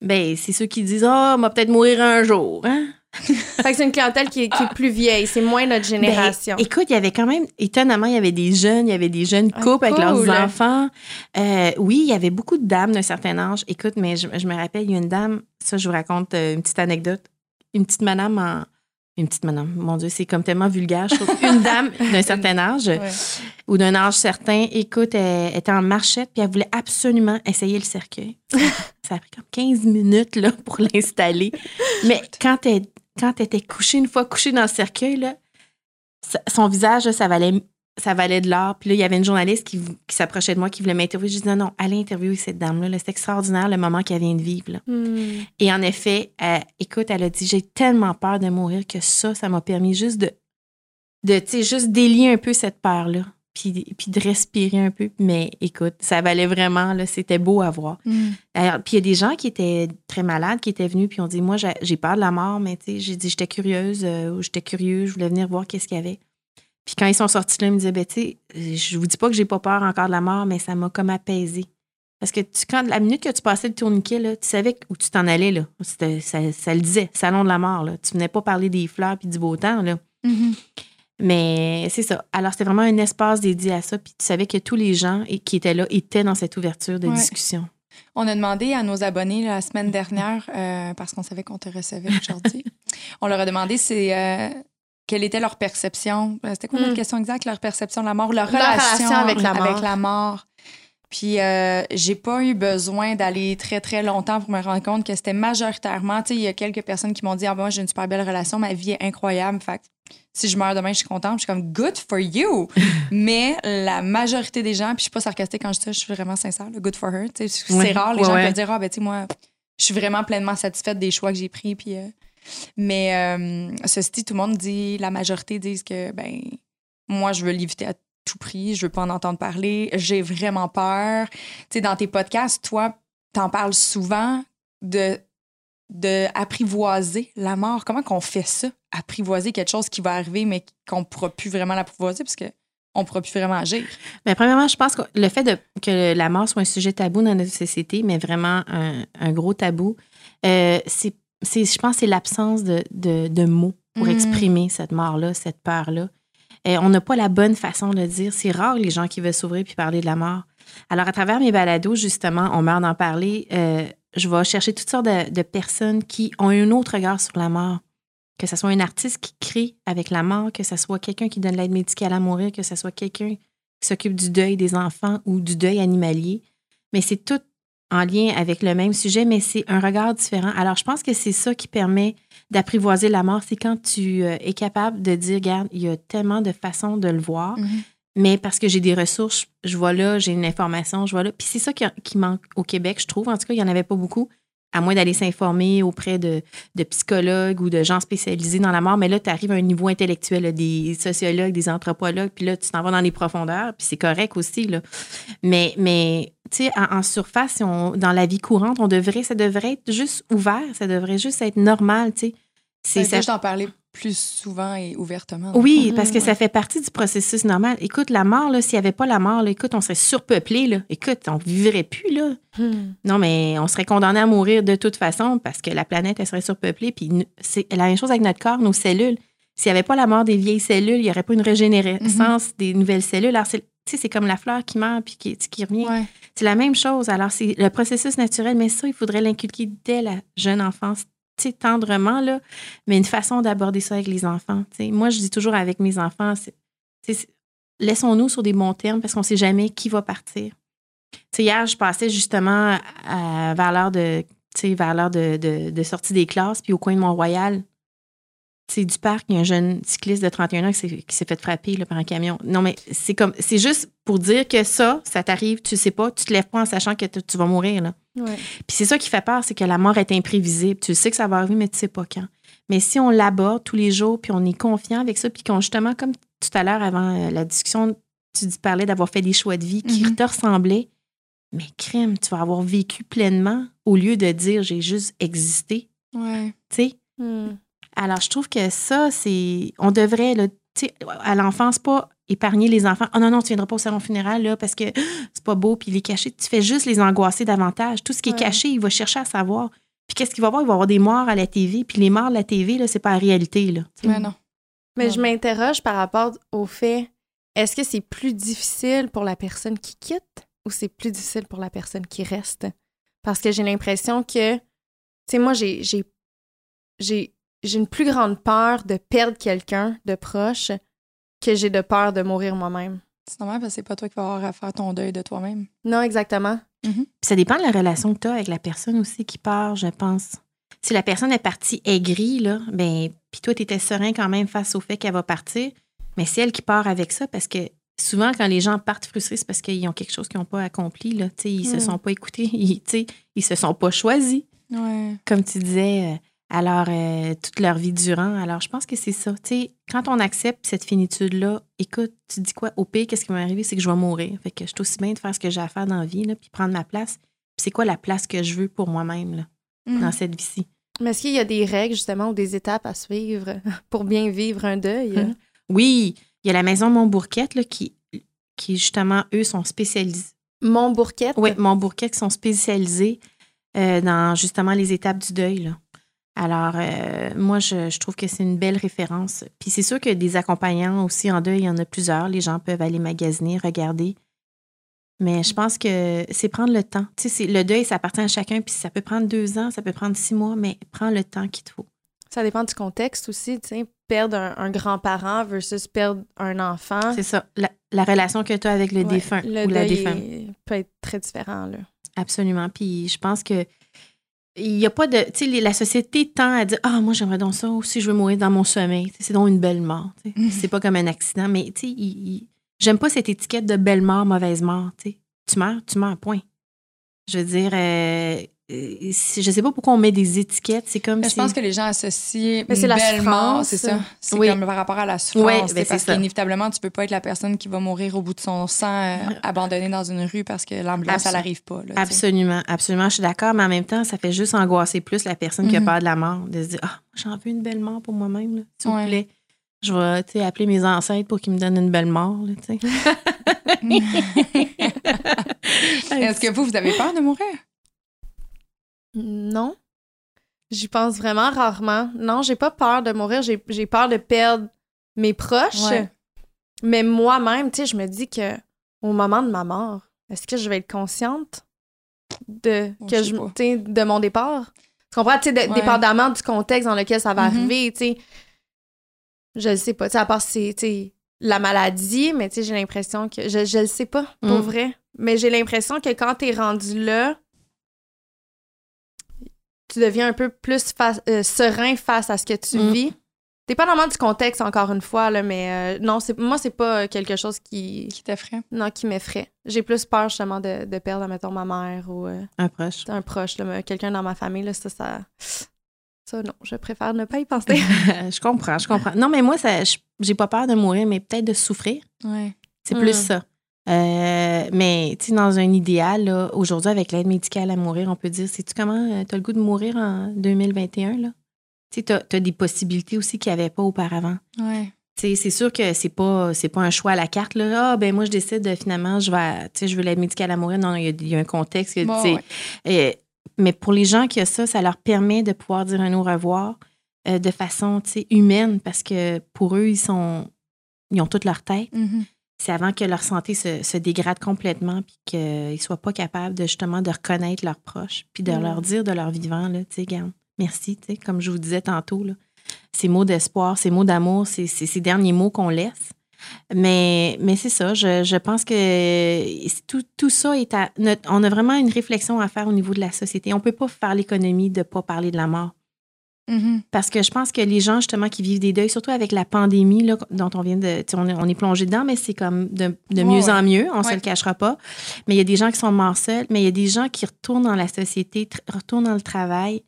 Ben, c'est ceux qui disent Ah, on va peut-être mourir un jour. Hein?
Fait que c'est une clientèle qui est, qui est plus vieille, c'est moins notre génération.
Ben, écoute, il y avait quand même, étonnamment, il y avait des jeunes, il y avait des jeunes
Ah,
couples avec leurs enfants. Euh, oui, il y avait beaucoup de dames d'un certain âge. Écoute, mais je, je me rappelle, il y a une dame, ça, je vous raconte euh, une petite anecdote. Une petite madame en. Une petite madame, mon Dieu, c'est comme tellement vulgaire. Je trouve. Une dame d'un certain âge
Ouais.
ou d'un âge certain, écoute, elle était en marchette puis elle voulait absolument essayer le cercueil. Ça a pris comme 15 minutes là, pour l'installer. Mais quand elle, quand elle était couchée, une fois couchée dans le cercueil, là, son visage, là, ça valait, ça valait de l'or. Puis là, il y avait une journaliste qui, s'approchait de moi, qui voulait m'interviewer. Je dis non, non, allez interviewer cette dame-là. là. C'est extraordinaire le moment qu'elle vient de vivre. là.
Hmm.
Et en effet, écoute, elle a dit J'ai tellement peur de mourir que ça, ça m'a permis juste de, de tu sais, juste délier un peu cette peur-là. Puis, puis de respirer un peu. Mais écoute, ça valait vraiment, là, c'était beau à voir. Alors, puis il y a des gens qui étaient très malades, qui étaient venus, puis ont dit Moi, j'ai peur de la mort, mais tu sais, j'ai dit J'étais curieuse, euh, ou j'étais curieux, je voulais venir voir qu'est-ce qu'il y avait. Puis quand ils sont sortis là, ils me disaient Ben, tu sais, je vous dis pas que j'ai pas peur encore de la mort, mais ça m'a comme apaisé. Parce que tu, quand la minute que tu passais le tourniquet, là, tu savais où tu t'en allais. Là. Ça, ça le disait, salon de la mort. Là. Tu venais pas parler des fleurs puis du beau temps. Là.
Mhm.
Mais c'est ça. Alors, c'était vraiment un espace dédié à ça. Puis tu savais que tous les gens qui étaient là étaient dans cette ouverture de
Ouais.
discussion.
On a demandé à nos abonnés la semaine dernière, euh, parce qu'on savait qu'on te recevait aujourd'hui, on leur a demandé c'est, euh, quelle était leur perception? euh, C'était quoi notre
Mm.
question exacte? Leur perception de la mort ou leur
Leur
relation,
relation avec la mort.
la mort. Puis euh, j'ai pas eu besoin d'aller très, très longtemps pour me rendre compte que c'était majoritairement, tu sais, il y a quelques personnes qui m'ont dit, ah, ben, moi, j'ai une super belle relation, ma vie est incroyable. Fait que si je meurs demain, je suis contente. Je suis comme, good for you. Mais la majorité des gens, puis je suis pas sarcastique quand je dis ça, je suis vraiment sincère, là, good for her. Tu sais, C'est rare les
Ouais,
gens
ouais.
peuvent dire, ah, ben, tu sais, moi, je suis vraiment pleinement satisfaite des choix que j'ai pris. Puis, euh, mais euh, ceci dit, tout le monde dit, la majorité disent que, ben, moi, je veux l'éviter à tout prix, je veux pas en entendre parler, j'ai vraiment peur. Tu sais, dans tes podcasts, toi, t'en parles souvent de, de apprivoiser la mort. Comment qu'on fait ça? Apprivoiser quelque chose qui va arriver, mais qu'on pourra plus vraiment l'apprivoiser parce que on pourra plus vraiment agir.
Mais premièrement, je pense que le fait de, que la mort soit un sujet tabou dans notre société, mais vraiment un, un gros tabou, euh, c'est, c'est- je pense que c'est l'absence de, de- de mots pour
Mm.
exprimer cette mort-là, cette peur-là. Euh, on n'a pas la bonne façon de le dire. C'est rare les gens qui veulent s'ouvrir puis parler de la mort. Alors, à travers mes balados, justement, on meurt d'en parler. euh, je vais chercher toutes sortes de, personnes qui ont un autre regard sur la mort. Que ce soit un artiste qui crée avec la mort, que ce soit quelqu'un qui donne l'aide médicale à mourir, que ce soit quelqu'un qui s'occupe du deuil des enfants ou du deuil animalier. Mais c'est tout en lien avec le même sujet, mais c'est un regard différent. Alors, je pense que c'est ça qui permet d'apprivoiser la mort. C'est quand tu euh, es capable de dire, regarde, il y a tellement de façons de le voir, mais parce que j'ai des ressources, je vois là, j'ai une information, je vois là. Puis c'est ça qui, qui manque au Québec, je trouve. En tout cas, il n'y en avait pas beaucoup, à moins d'aller s'informer auprès de, de psychologues ou de gens spécialisés dans la mort. Mais là, tu arrives à un niveau intellectuel, là, des sociologues, des anthropologues, puis là, tu t'en vas dans les profondeurs, puis c'est correct aussi. Là. Mais, mais tu sais, en, en surface, si on- dans la vie courante, on devrait, ça devrait être juste ouvert, ça devrait juste être normal, tu sais. C'est
C'est
ça-
d'en parler plus souvent et ouvertement.
oui, parce que
ouais.
ça fait partie du processus normal. Écoute, la mort, là, s'il n'y avait pas la mort, là, écoute, on serait surpeuplé. Là. Écoute, on ne vivrait plus. Là.
Hmm.
Non, mais on serait condamné à mourir de toute façon parce que la planète, elle serait surpeuplée. Puis c'est la même chose avec notre corps, nos cellules. S'il n'y avait pas la mort des vieilles cellules, il n'y aurait pas une régénérescence des nouvelles cellules. Alors, c'est, tu sais, c'est comme la fleur qui meurt puis qui, qui revient.
Ouais.
C'est la même chose. Alors, c'est le processus naturel, mais ça, il faudrait l'inculquer dès la jeune enfance, tendrement, là, mais une façon d'aborder ça avec les enfants. Moi, je dis toujours avec mes enfants, laissons-nous sur des bons termes parce qu'on ne sait jamais qui va partir. Hier, je passais justement à- vers l'heure de, sortie des classes, puis au coin de Mont-Royal, du parc, il y a un jeune cycliste de 31 ans qui s'est, fait frapper par un camion. Non, mais c'est comme, c'est juste pour dire que ça, ça t'arrive, tu sais pas, tu te lèves pas en sachant que tu vas mourir.
Ouais.
Puis c'est ça qui fait peur, c'est que la mort est imprévisible. Tu sais que ça va arriver, mais tu sais pas quand. Mais si on l'aborde tous les jours, puis on est confiant avec ça, puis qu'on justement, comme tout à l'heure avant euh, la discussion, tu parlais d'avoir fait des choix de vie qui
Mhm.
te ressemblaient, mais crème, tu vas avoir vécu pleinement au lieu de dire j'ai juste existé.
Ouais.
Tu sais?
Hmm.
Alors, je trouve que ça, c'est. On devrait, là, tu sais, à l'enfance, pas épargner les enfants. Oh non, non, tu viendras pas au salon funéraire, là, parce que c'est pas beau, puis il est caché. Tu fais juste les angoisser davantage. Tout ce qui
Ouais.
est caché, il va chercher à savoir. Puis qu'est-ce qu'il va voir? Il va avoir des morts à la TV. Puis les morts à la TV, là, c'est pas la réalité, là.
Mais non.
Mais
Ouais.
je m'interroge par rapport au fait, est-ce que c'est plus difficile pour la personne qui quitte ou c'est plus difficile pour la personne qui reste? Parce que j'ai l'impression que, tu sais, moi, j'ai, j'ai, j'ai, j'ai une plus grande peur de perdre quelqu'un de proche que j'ai de peur de mourir moi-même.
C'est normal parce que c'est pas toi qui vas avoir à faire ton deuil de toi-même.
Non, exactement.
Puis ça dépend de la relation que tu as avec la personne aussi qui part, je pense. Si la personne est partie aigrie, là, ben, puis toi, tu étais serein quand même face au fait qu'elle va partir, mais c'est elle qui part avec ça parce que souvent, quand les gens partent frustrés, c'est parce qu'ils ont quelque chose qu'ils n'ont pas accompli. Là, Tu sais, ils se
Mm.
sont pas écoutés, ils, tu sais, ils se sont pas choisis,
Ouais.
comme tu disais, euh, alors euh, toute leur vie durant. Alors, je pense que c'est ça. Tu sais, quand on accepte cette finitude-là, écoute, tu dis quoi? Au pire, qu'est-ce qui va m'arriver? C'est que je vais mourir. Fait que je suis aussi bien de faire ce que j'ai à faire dans la vie, là, puis prendre ma place. Puis c'est quoi la place que je veux pour moi-même, là,
Mhm.
dans cette vie-ci?
Mais est-ce qu'il y a des règles, justement, ou des étapes à suivre pour bien vivre un deuil?
Mhm. Oui, il y a la maison Montbourquette là, qui, qui, justement, eux, sont spécialisés.
Mon bourquette.
Oui, mon bourquet qui sont spécialisés euh, dans justement les étapes du deuil. Là. Alors, euh, moi, je, je trouve que c'est une belle référence. Puis c'est sûr que des accompagnants aussi en deuil, il y en a plusieurs. Les gens peuvent aller magasiner, regarder. Mais je pense que c'est prendre le temps. Tu sais, le deuil, ça appartient à chacun. Puis ça peut prendre deux ans, ça peut prendre six mois, mais prends le temps qu'il te faut.
Ça dépend du contexte aussi, tu sais. Perdre un, un grand-parent versus perdre un enfant.
C'est ça. La, la relation que tu as avec le
Ouais,
défunt
le
ou la défunte.
peut être très différent, là.
Absolument. Puis je pense que il n'y a pas de. Tu sais, la société tend à dire Ah, moi, j'aimerais donc ça aussi, je veux mourir dans mon sommeil. Tu sais, C'est donc une belle mort. tu sais.
Mhm.
C'est pas comme un accident. Mais tu sais, il- il- j'aime pas cette étiquette de belle mort, mauvaise mort. tu meurs, tu meurs, point. Je veux dire, euh, je sais pas pourquoi on met des étiquettes. C'est comme
Mais
si.
je pense que les gens associent
Mais c'est
une
la
belle mort,
souffrance.
c'est ça. C'est
Oui.
comme par rapport à la souffrance. Sais,
ben, c'est
parce
ça.
qu'inévitablement, tu peux pas être la personne qui va mourir au bout de son sang, euh, abandonnée dans une rue parce que l'ambulance,
Absol-
elle arrive pas. là.
Absolument, absolument, je suis d'accord, mais en même temps, ça fait juste angoisser plus la personne qui a
Mhm.
peur de la mort, de se dire Ah, j'en veux une belle mort pour moi-même, là, s'il
Ouais.
vous plaît. Je vais appeler mes ancêtres pour qu'ils me donnent une belle mort.
Est-ce que vous, vous avez peur de mourir?
Non. J'y pense vraiment rarement. Non, j'ai pas peur de mourir. J'ai peur de perdre mes proches.
Ouais.
Mais moi-même, tu sais, je me dis que au moment de ma mort, est-ce que je vais être consciente de, que
je
de mon départ? Tu comprends? Tu sais,
Ouais.
dépendamment du contexte dans lequel ça va
Mhm.
arriver, tu sais. Je le sais pas. Tu sais, à part c'est, tu sais, la maladie, mais tu sais, j'ai l'impression que. Je, je le sais pas, pour
Mm.
vrai. Mais j'ai l'impression que quand t'es rendu là, tu deviens un peu plus fa- euh, serein face à ce que tu
Mm.
vis. Dépendamment du contexte, encore une fois, là, mais euh, non, moi, c'est pas quelque chose qui,
Qui t'effraie?
non, qui m'effraie. J'ai plus peur, justement, de, de perdre, mettons, ma mère ou euh,
Un proche.
un proche, quelqu'un dans ma famille, là, ça, ça... Ça, non, je préfère ne pas y penser.
je comprends, je comprends. Non, mais moi, j'ai pas peur de mourir, mais peut-être de souffrir.
Ouais.
C'est
Mm.
plus ça. Euh, mais, tu sais, dans un idéal, aujourd'hui, avec l'aide médicale à mourir, on peut dire, sais-tu comment tu as le goût de mourir en 2021, là? Tu sais, tu as, des possibilités aussi qu'il n'y avait pas auparavant.
Ouais.
C'est sûr que c'est pas c'est pas un choix à la carte là. Ah ben moi je décide euh, finalement je vais tu je veux l'aide médicale à mourir. Non, il y a, il y a un contexte que,
Bon, ouais.
euh, mais pour les gens qui ont ça, ça leur permet de pouvoir dire un au revoir euh, de façon humaine parce que pour eux ils sont ils ont toute leur tête.
Mhm.
C'est avant que leur santé se, se dégrade complètement puis qu'ils ne soient pas capables de justement de reconnaître leurs proches puis de
Mm.
leur dire de leur vivant là, tu sais, garde, merci, tu sais, comme je vous disais tantôt là ces mots d'espoir, ces mots d'amour, c'est ces derniers mots qu'on laisse. Mais, mais c'est ça, je, je pense que tout, tout ça est à. notre- on a vraiment une réflexion à faire au niveau de la société. On ne peut pas faire l'économie de ne pas parler de la mort.
Mhm.
Parce que je pense que les gens, justement, qui vivent des deuils, surtout avec la pandémie là, dont on vient de. On est, on est plongé dedans, mais c'est comme de, mieux
ouais.
en mieux, on ne se le cachera pas. Mais il y a des gens qui sont morts seuls, mais il y a des gens qui retournent dans la société, retournent dans le travail,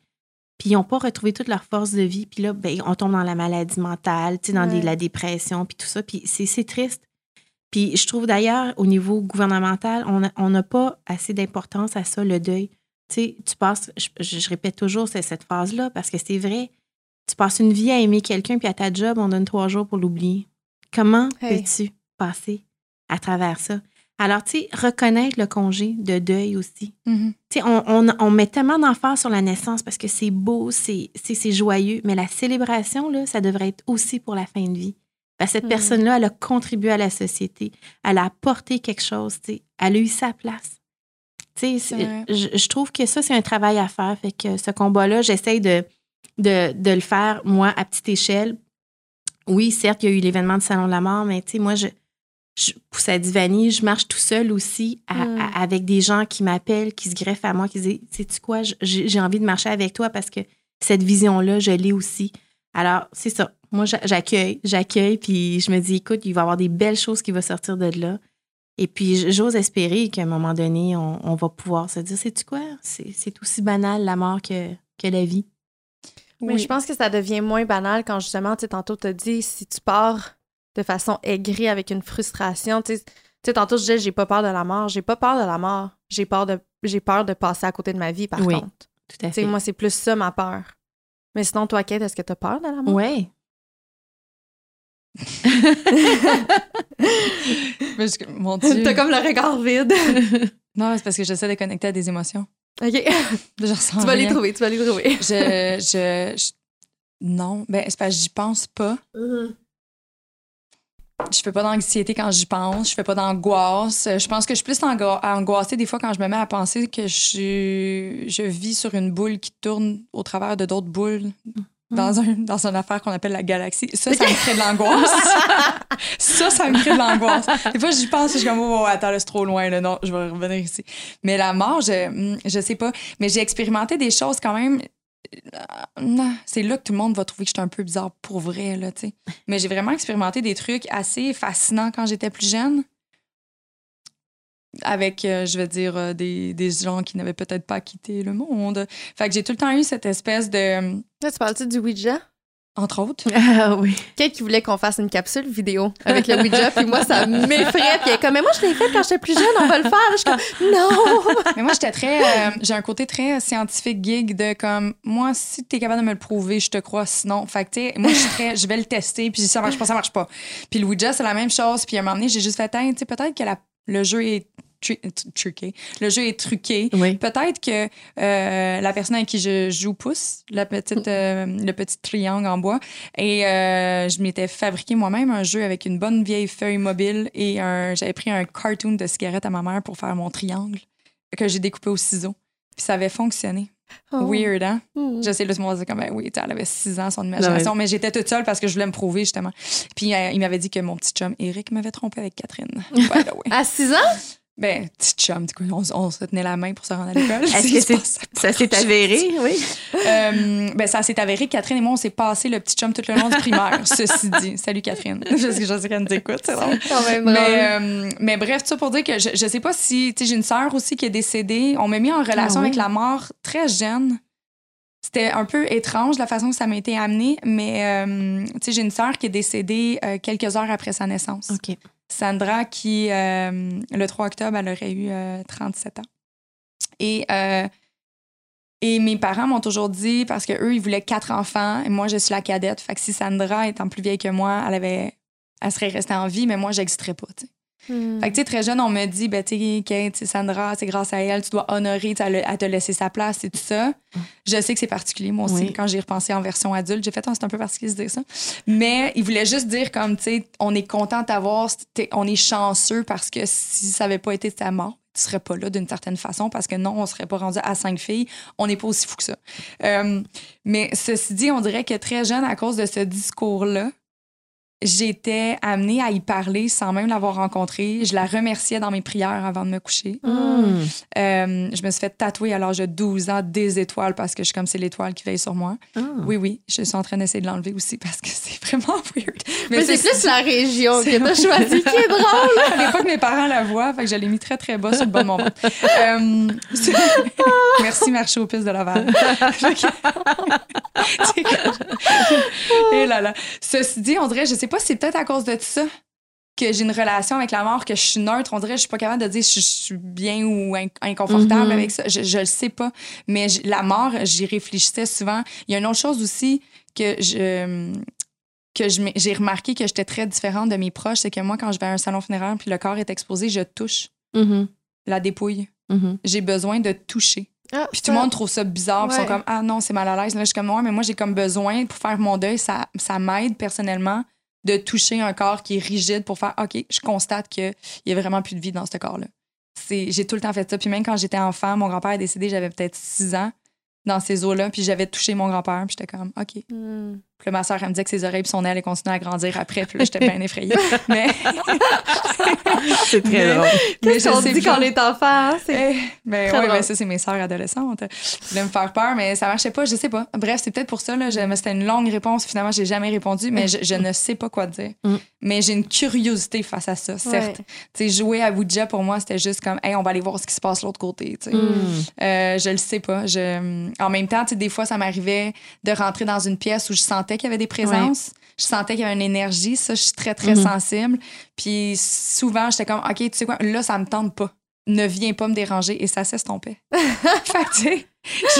puis ils n'ont pas retrouvé toute leur force de vie. Puis là, ben, on tombe dans la maladie mentale, dans des- la dépression, puis tout ça. Puis c'est triste. Puis je trouve d'ailleurs, au niveau gouvernemental, on n'a pas assez d'importance à ça, le deuil. Tu sais, tu passes, je, répète toujours cette, cette phrase-là parce que c'est vrai. Tu passes une vie à aimer quelqu'un, puis à ta job, on donne trois jours pour l'oublier. Comment
Hey.
peux-tu passer à travers ça? Alors, tu sais, reconnaître le congé de deuil aussi.
Mhm.
Tu sais, on, on, on met tellement d'emphase sur la naissance parce que c'est beau, c'est joyeux, mais la célébration, là, ça devrait être aussi pour la fin de vie. Parce que cette
Mhm.
personne-là, elle a contribué à la société, elle a apporté quelque chose, tu sais, elle a eu sa place. Je, je trouve que ça, c'est un travail à faire. Fait que ce combat-là, j'essaye de, de, de le faire, moi, à petite échelle. Oui, certes, il y a eu l'événement du Salon de la mort, mais tu sais, moi, je, je pousse à Divani, je marche tout seul aussi à-
Mm.
à- avec des gens qui m'appellent, qui se greffent à moi, qui disent Sais-tu quoi, j'ai envie de marcher avec toi parce que cette vision-là, je l'ai aussi. Alors, c'est ça. Moi, j'a- j'accueille, j'accueille, puis je me dis Écoute, il va y avoir des belles choses qui vont sortir de là. Et puis, j'ose espérer qu'à un moment donné, on, on va pouvoir se dire Sais-tu quoi, c'est c'est aussi banal la mort que, que la vie.
Mais
Oui.
je pense que ça devient moins banal quand justement, tu sais, tantôt, tu as dit, si tu pars de façon aigrie avec une frustration, tu sais, tu sais, tantôt, je disais, j'ai pas peur de la mort. J'ai pas peur de la mort. J'ai peur de, j'ai peur de passer à côté de ma vie, par
Oui.
contre.
Tout à
Tu sais,
fait.
moi, c'est plus ça ma peur. Mais sinon, toi, Kate, est-ce que tu as peur de la mort?
Ouais.
Parce que, mon Dieu.
T'as comme le regard vide.
Non, c'est parce que j'essaie de connecter à des émotions.
OK.
Je ressens
tu vas les trouver, tu vas les trouver.
Je, je, je- Non, ben, c'est parce que j'y pense pas. Je fais pas d'anxiété quand j'y pense. Je fais pas d'angoisse. Je pense que je suis plus ango- angoissée des fois quand je me mets à penser que je, je vis sur une boule qui tourne au travers de d'autres boules dans, un, dans une affaire qu'on appelle la galaxie. Ça, ça me crée de l'angoisse. ça, ça me crée de l'angoisse. Des fois, j'y pense je suis comme, oh, attends, là, c'est trop loin, là. Non, je vais revenir ici. Mais la mort, je, hmm, je sais pas. Mais j'ai expérimenté des choses quand même. Euh, c'est là que tout le monde va trouver que je suis un peu bizarre pour vrai, là, tu sais. Mais j'ai vraiment expérimenté des trucs assez fascinants quand j'étais plus jeune. Avec, euh, je vais dire, euh, des, des gens qui n'avaient peut-être pas quitté le monde. Fait que j'ai tout le temps eu cette espèce de.
Là, tu parles-tu du Ouija?
Entre autres.
Ah oui.
Quelqu'un qui voulait qu'on fasse une capsule vidéo avec le Ouija, puis moi, ça m'effraie. Puis elle est comme, mais moi, je l'ai fait quand j'étais plus jeune, on va le faire. Je suis comme, non!
Mais moi, j'étais très. euh, j'ai un côté très scientifique geek de comme, moi, si t'es capable de me le prouver, je te crois, sinon. Fait que, tu sais, moi, je suis très. Je vais le tester, puis si ça marche pas, ça marche pas. Puis le Ouija, c'est la même chose. Puis à un moment donné, j'ai juste fait, tu sais, peut-être que la- le jeu est tru- truqué. Le jeu est truqué.
Oui.
Peut-être que euh, la personne avec qui je joue pousse, la petite, euh, le petit triangle en bois, et euh, je m'étais fabriqué moi-même un jeu avec une bonne vieille feuille mobile et j'avais pris un cartoon de cigarette à ma mère pour faire mon triangle que j'ai découpé au ciseau. Puis ça avait fonctionné.
Oh.
Weird, hein?
Mm.
Je sais, là, tout le monde disait comme, ben oui, elle avait 6 ans, son imagination, mais j'étais toute seule parce que je voulais me prouver, justement. Puis euh, il m'avait dit que mon petit chum, Eric, m'avait trompé avec Catherine. By the way.
À 6 ans?
Ben, petit chum, du coup, on, on se tenait la main pour se rendre à l'école.
Est-ce que
pas
Ça s'est avéré, oui.
Euh, ben, ça s'est avéré. Catherine et moi, on s'est passé le petit chum tout le long du primaire, ceci dit. Salut, Catherine. Je sais qu'elle nous écoute, c'est.
Quand même.
Mais, euh, mais bref, tout ça pour dire que je, je sais pas si. Tu sais, j'ai une sœur aussi qui est décédée. On m'a mis en relation
Ah oui?
avec la mort très jeune. C'était un peu étrange la façon que ça m'a été amené, mais euh, tu sais, j'ai une sœur qui est décédée euh, quelques heures après sa naissance.
OK.
Sandra, qui, euh, le 3 octobre, elle aurait eu euh, 37 ans. Et, euh, et mes parents m'ont toujours dit, parce qu'eux, ils voulaient quatre enfants, et moi, je suis la cadette. Fait que si Sandra, étant plus vieille que moi, elle, avait, elle serait restée en vie, mais moi, j'existerais pas.
Mm.
Fait que, tu sais, très jeune, on me dit, ben, tu sais, Kate, Sandra, c'est grâce à elle, tu dois honorer, tu elle t'a laissé sa place et tout ça. Je sais que c'est particulier, moi aussi.
Oui.
Quand j'ai repensé en version adulte, j'ai fait, Ah, c'est un peu particulier de dire ça. Mais il voulait juste dire, comme, tu sais, on est content t'es- on est chanceux parce que si ça avait pas été ta mort, tu serais pas là d'une certaine façon parce que non, on serait pas rendu à cinq filles. On n'est pas aussi fou que ça. Euh, mais ceci dit, on dirait que très jeune, à cause de ce discours-là, j'étais amenée à y parler sans même l'avoir rencontrée. Je la remerciais dans mes prières avant de me coucher.
Hmm.
Euh, je me suis fait tatouer à l'âge de 12 ans des étoiles parce que je suis comme c'est l'étoile qui veille sur moi.
Ah.
Oui, oui, je suis en train d'essayer de l'enlever aussi parce que c'est vraiment weird.
Mais c'est plus la région que t'as
vrai.
choisie qui est drôle.
Il fallait pas que mes parents la voient, fait que je l'ai mis très, très bas sur le mon ventre. Euh, Merci, Marché aux pistes de Laval. Et là là. Ceci dit, on dirait, je sais pas si c'est peut-être à cause de ça que j'ai une relation avec la mort, que je suis neutre. On dirait que je suis pas capable de dire si je suis bien ou in- inconfortable
Mhm.
avec ça. Je, je le sais pas. Mais la mort, j'y réfléchissais souvent. Il y a une autre chose aussi que je que je j'ai remarqué que j'étais très différente de mes proches, c'est que moi, quand je vais à un salon funéraire puis le corps est exposé, je touche
Mhm.
la dépouille.
Mhm.
J'ai besoin de toucher.
Ah,
Puis tout le monde trouve ça bizarre. Ils
Ouais.
sont comme, ah non, c'est mal à l'aise. Là, je suis comme, ouais, mais moi, j'ai comme besoin, pour faire mon deuil, ça, ça m'aide personnellement de toucher un corps qui est rigide pour faire, OK, je constate qu'il n'y a vraiment plus de vie dans ce corps-là. J'ai tout le temps fait ça. Puis même quand j'étais enfant, mon grand-père est décédé, j'avais peut-être 6 ans dans ces eaux-là. Puis j'avais touché mon grand-père. Puis j'étais comme, OK.
Mm.
Puis là, ma soeur, elle me disait que ses oreilles et son aile, continuaient à grandir après. Puis là, j'étais bien effrayée. mais
C'est très
Mais-
drôle.
mais
Qu'est-ce
je
qu'on dit quand on est enfant? hein? C'est-
Eh, mais ouais, mais ça, c'est mes sœurs adolescentes. Ils voulaient me faire peur, mais ça marchait pas, je sais pas. Bref, c'est peut-être pour ça, là. je- mais C'était une longue réponse. Finalement, j'ai jamais répondu, mais je, je ne sais pas quoi dire.
Mm.
Mais j'ai une curiosité face à ça, certes.
Ouais.
Tu sais, jouer à Ouija, pour moi, c'était juste comme, hey, on va aller voir ce qui se passe de l'autre côté.
Hmm.
Euh, je le sais pas. Je... En même temps, tu sais, des fois, ça m'arrivait de rentrer dans une pièce où je sentais qu'il y avait des présences. Je sentais qu'il y avait une énergie. Ça, je suis très, très
Mhm.
sensible. Puis souvent, j'étais comme, OK, tu sais quoi, là, ça me tente pas. Ne viens pas me déranger. Et ça s'estompait. fait que, tu sais,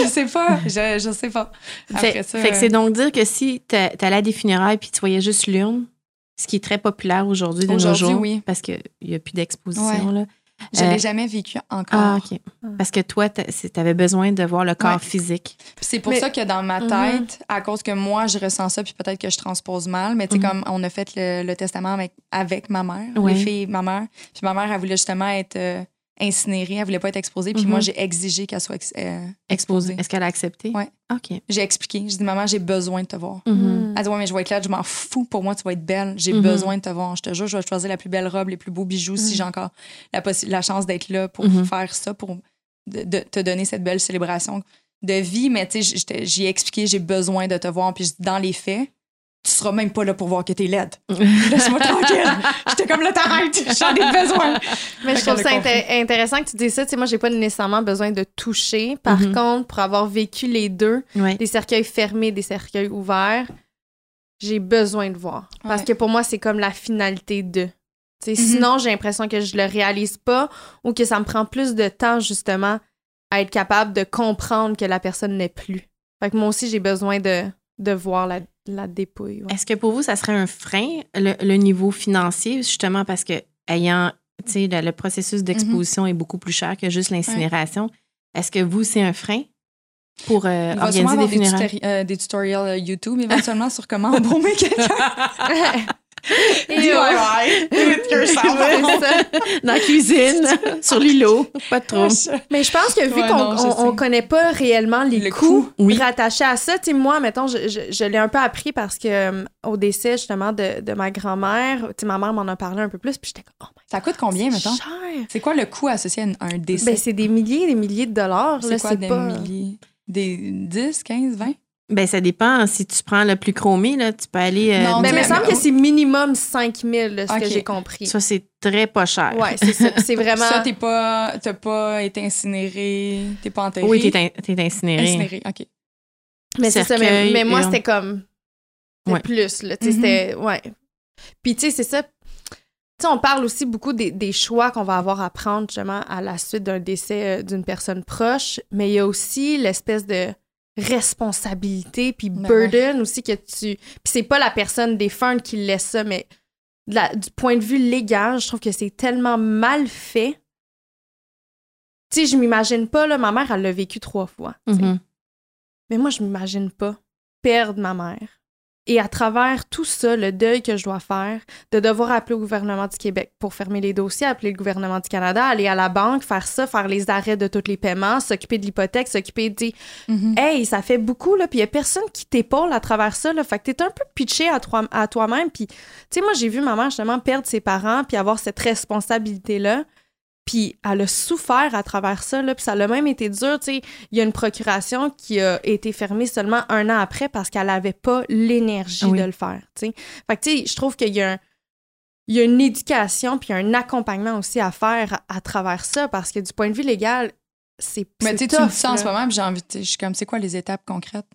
je sais pas. Je, je sais pas. Après
Fait,
ça,
fait que
euh,
c'est donc dire que si t'a- t'allais à des funérailles puis tu voyais juste l'urne, ce qui est très populaire aujourd'hui de nos jours,
oui.
parce qu'il n'y a plus d'exposition, là,
Je
Euh,
l'ai jamais vécu encore.
Ah, OK. Parce que toi, tu avais besoin de voir le corps
Ouais.
physique.
C'est pour
Mais-
ça que dans ma
Mhm.
tête, à cause que moi, je ressens ça, puis peut-être que je transpose mal, mais tu sais,
Mhm.
comme on a fait le, le testament avec, avec ma mère, les filles, ma mère, puis ma mère, elle voulait justement être euh, incinérée, elle voulait pas être exposée, puis
Mhm.
moi, j'ai exigé qu'elle soit ex- euh,
Exposé.
exposée.
Est-ce qu'elle a accepté?
Ouais.
OK.
J'ai expliqué, j'ai dit, maman, j'ai besoin de te voir.
Mhm.
Elle dit, ouais, mais je vais être là, je m'en fous. Pour moi, tu vas être belle. J'ai
Mhm.
besoin de te voir. Je te jure, je vais choisir la plus belle robe, les plus beaux bijoux si
Mhm.
j'ai encore la, chance d'être là pour
Mhm.
faire ça, pour de, de te donner cette belle célébration de vie. Mais tu sais, j'étais- j'y ai expliqué, j'ai besoin de te voir. Puis je dis, dans les faits, tu seras même pas là pour voir que t'es laide. Laisse-moi tranquille. J'étais comme là, t'arrêtes. J'en ai besoin.
Mais je trouve ça inté- intéressant que tu dises ça. Tu sais, moi, j'ai pas nécessairement besoin de toucher. Par
Mhm.
contre, pour avoir vécu les deux,
Ouais.
des cercueils fermés, des cercueils ouverts, j'ai besoin de voir. Parce que pour moi, c'est comme la finalité de.
Mhm.
Sinon, j'ai l'impression que je le réalise pas ou que ça me prend plus de temps, justement, à être capable de comprendre que la personne n'est plus. Fait que moi aussi, j'ai besoin de, de voir la, la dépouille. ouais.
Est-ce que pour vous, ça serait un frein, le, le niveau financier, justement parce que ayant, tu sais, le, le processus d'exposition est beaucoup plus cher que juste l'incinération. Est-ce que vous, c'est un frein pour euh,
Il va sûrement
organiser
avoir
des
des,
funérailles?
tutori- euh, des tutoriels euh, YouTube éventuellement sur comment embaumer quelqu'un.
Et
DIY.
ouais.
Do it yourself.
Ouais, ça.
Dans la cuisine, sur l'îlot, pas de trouble.
Mais je pense que vu
Ouais,
qu'on connaît pas réellement les
Le
coûts
oui.
rattachés à ça, tu sais, moi, mettons, je, je, je l'ai un peu appris parce que euh, au décès, justement, de, de ma grand-mère, tu sais, ma mère m'en a parlé un peu plus, puis j'étais comme, oh my
Ça coûte combien, mettons?
c'est cher.
C'est quoi le coût associé à un- un décès?
Ben, c'est des milliers et des milliers de dollars.
c'est quoi des
pas...
milliers? Des 10, 15, 20?
Ben, ça dépend. Si tu prends le plus chromé, là, tu peux aller. euh,
Non,
Mais il me semble que c'est minimum 5000, là, ce que j'ai compris.
ça, c'est très pas cher.
Ouais, c'est ça. C'est vraiment.
Ça, t'es pas, t'as pas été incinéré, t'es pas enterré?
Oui, t'es, in- t'es incinéré.
incinéré. OK.
Mais c'est ça, mais, moi,
urne.
c'était comme. C'était
Ouais.
plus, là. Tu sais,
Mhm.
c'était. Ouais. Puis, tu sais, c'est ça. Tu sais, on parle aussi beaucoup des, des choix qu'on va avoir à prendre, justement, à la suite d'un décès euh, d'une personne proche. Mais il y a aussi l'espèce de responsabilité puis
Ben
burden aussi que tu. Puis c'est pas la personne défunte qui laisse ça, mais de la- du point de vue légal, je trouve que c'est tellement mal fait. Tu sais, je m'imagine pas, là, ma mère, elle l'a vécu trois fois.
Mhm.
Mais moi, je m'imagine pas perdre ma mère. Et à travers tout ça, le deuil que je dois faire, de devoir appeler au gouvernement du Québec pour fermer les dossiers, appeler le gouvernement du Canada, aller à la banque, faire ça, faire les arrêts de tous les paiements, s'occuper de l'hypothèque, s'occuper de...
Mhm.
Hey, ça fait beaucoup, là, puis il y a personne qui t'épaule à travers ça, là. Fait que t'es un peu pitché à, toi- à toi-même, puis... Tu sais, moi, j'ai vu ma mère, justement, perdre ses parents, puis avoir cette responsabilité-là. Puis elle a souffert à travers ça, là, puis ça a même été dur. Il y a une procuration qui a été fermée seulement un an après parce qu'elle n'avait pas l'énergie
Oui.
de le faire. Fait que, tu sais, je trouve qu'il y a un- il y a une éducation puis un accompagnement aussi à faire à, à travers ça parce que du point de vue légal, c'est
Mais tu sais, tu me dis ça en ce moment, puis j'ai envie de. Je suis comme, c'est quoi les étapes concrètes?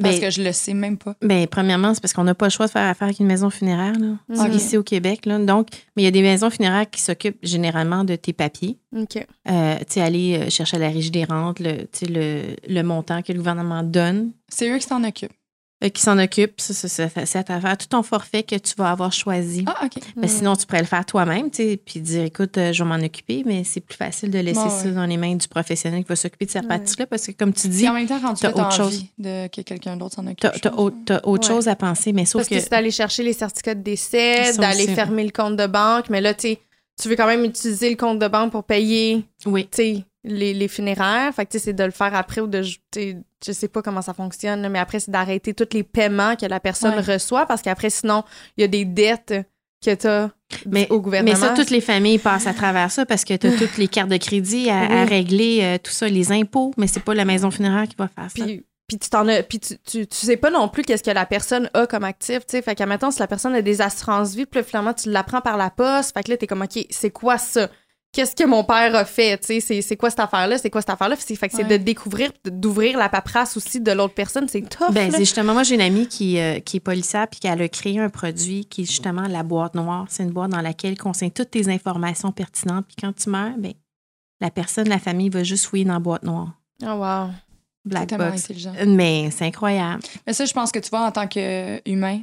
Parce
Ben,
que je le sais même pas.
ben, premièrement, c'est parce qu'on n'a pas le choix de faire affaire avec une maison funéraire, là,
Mhm.
ici au Québec. Là. Donc, mais il y a des maisons funéraires qui s'occupent généralement de tes papiers.
OK.
Euh, tu sais, aller euh, chercher à la régie des rentes, le montant que le gouvernement donne,
C'est eux qui s'en occupent.
Euh, qui s'en occupent. Ça, ça, à tout ton forfait que tu vas avoir choisi.
Ah, OK.
Ben, sinon, tu pourrais le faire toi-même, tu sais, puis dire, écoute, euh, je vais m'en occuper, mais c'est plus facile de laisser ça
ouais.
dans les mains du professionnel qui va s'occuper de cette
Ouais.
partie-là, parce que comme tu dis,
en même temps, rendu
t'as autre
envie
chose.
de que quelqu'un d'autre s'en occupe. je
t'as
pense.
autre, t'as autre
Ouais.
chose à penser, mais sauf
Parce que,
que...
c'est d'aller chercher les certificats de décès,
Ça
d'aller fermer le compte de banque, mais là, tu sais, tu veux quand même utiliser le compte de banque pour payer
Oui.
tu sais, les, les funéraires. Fait que, tu sais, c'est de le faire après ou de. Je sais pas comment ça fonctionne, mais après, c'est d'arrêter tous les paiements que la personne
Ouais.
reçoit parce qu'après, sinon, il y a des dettes que tu as
Mais-
au gouvernement.
Mais ça, toutes les familles passent à travers ça parce que tu as toutes les cartes de crédit à, régler, euh, tout ça, les impôts, mais c'est pas la maison funéraire qui va faire ça.
Puis, puis tu t'en as. Puis tu, tu, tu sais pas non plus qu'est-ce que la personne a comme actif, tu sais. Fait qu'à maintenant, si la personne a des assurances vie, puis là, finalement, tu l'apprends par la poste. Fait que là, t'es comme, OK, c'est quoi ça? Qu'est-ce que mon père a fait? Tu sais, c'est, c'est quoi cette affaire-là? C'est quoi cette affaire-là? C'est, fait que c'est
Ouais.
de découvrir, d'ouvrir la paperasse aussi de l'autre personne. C'est tough.
Ben, c'est justement, moi, j'ai une amie qui, euh, qui est policière puis qui a créé un produit qui est justement la boîte noire. C'est une boîte dans laquelle contient toutes tes informations pertinentes. Puis quand tu meurs, ben, la personne, la famille va juste fouiller dans la boîte noire.
Oh, wow.
C'est
Black
tellement
box.
intelligent.
Mais c'est incroyable.
Mais ça, je pense que tu vois, en tant qu'humain,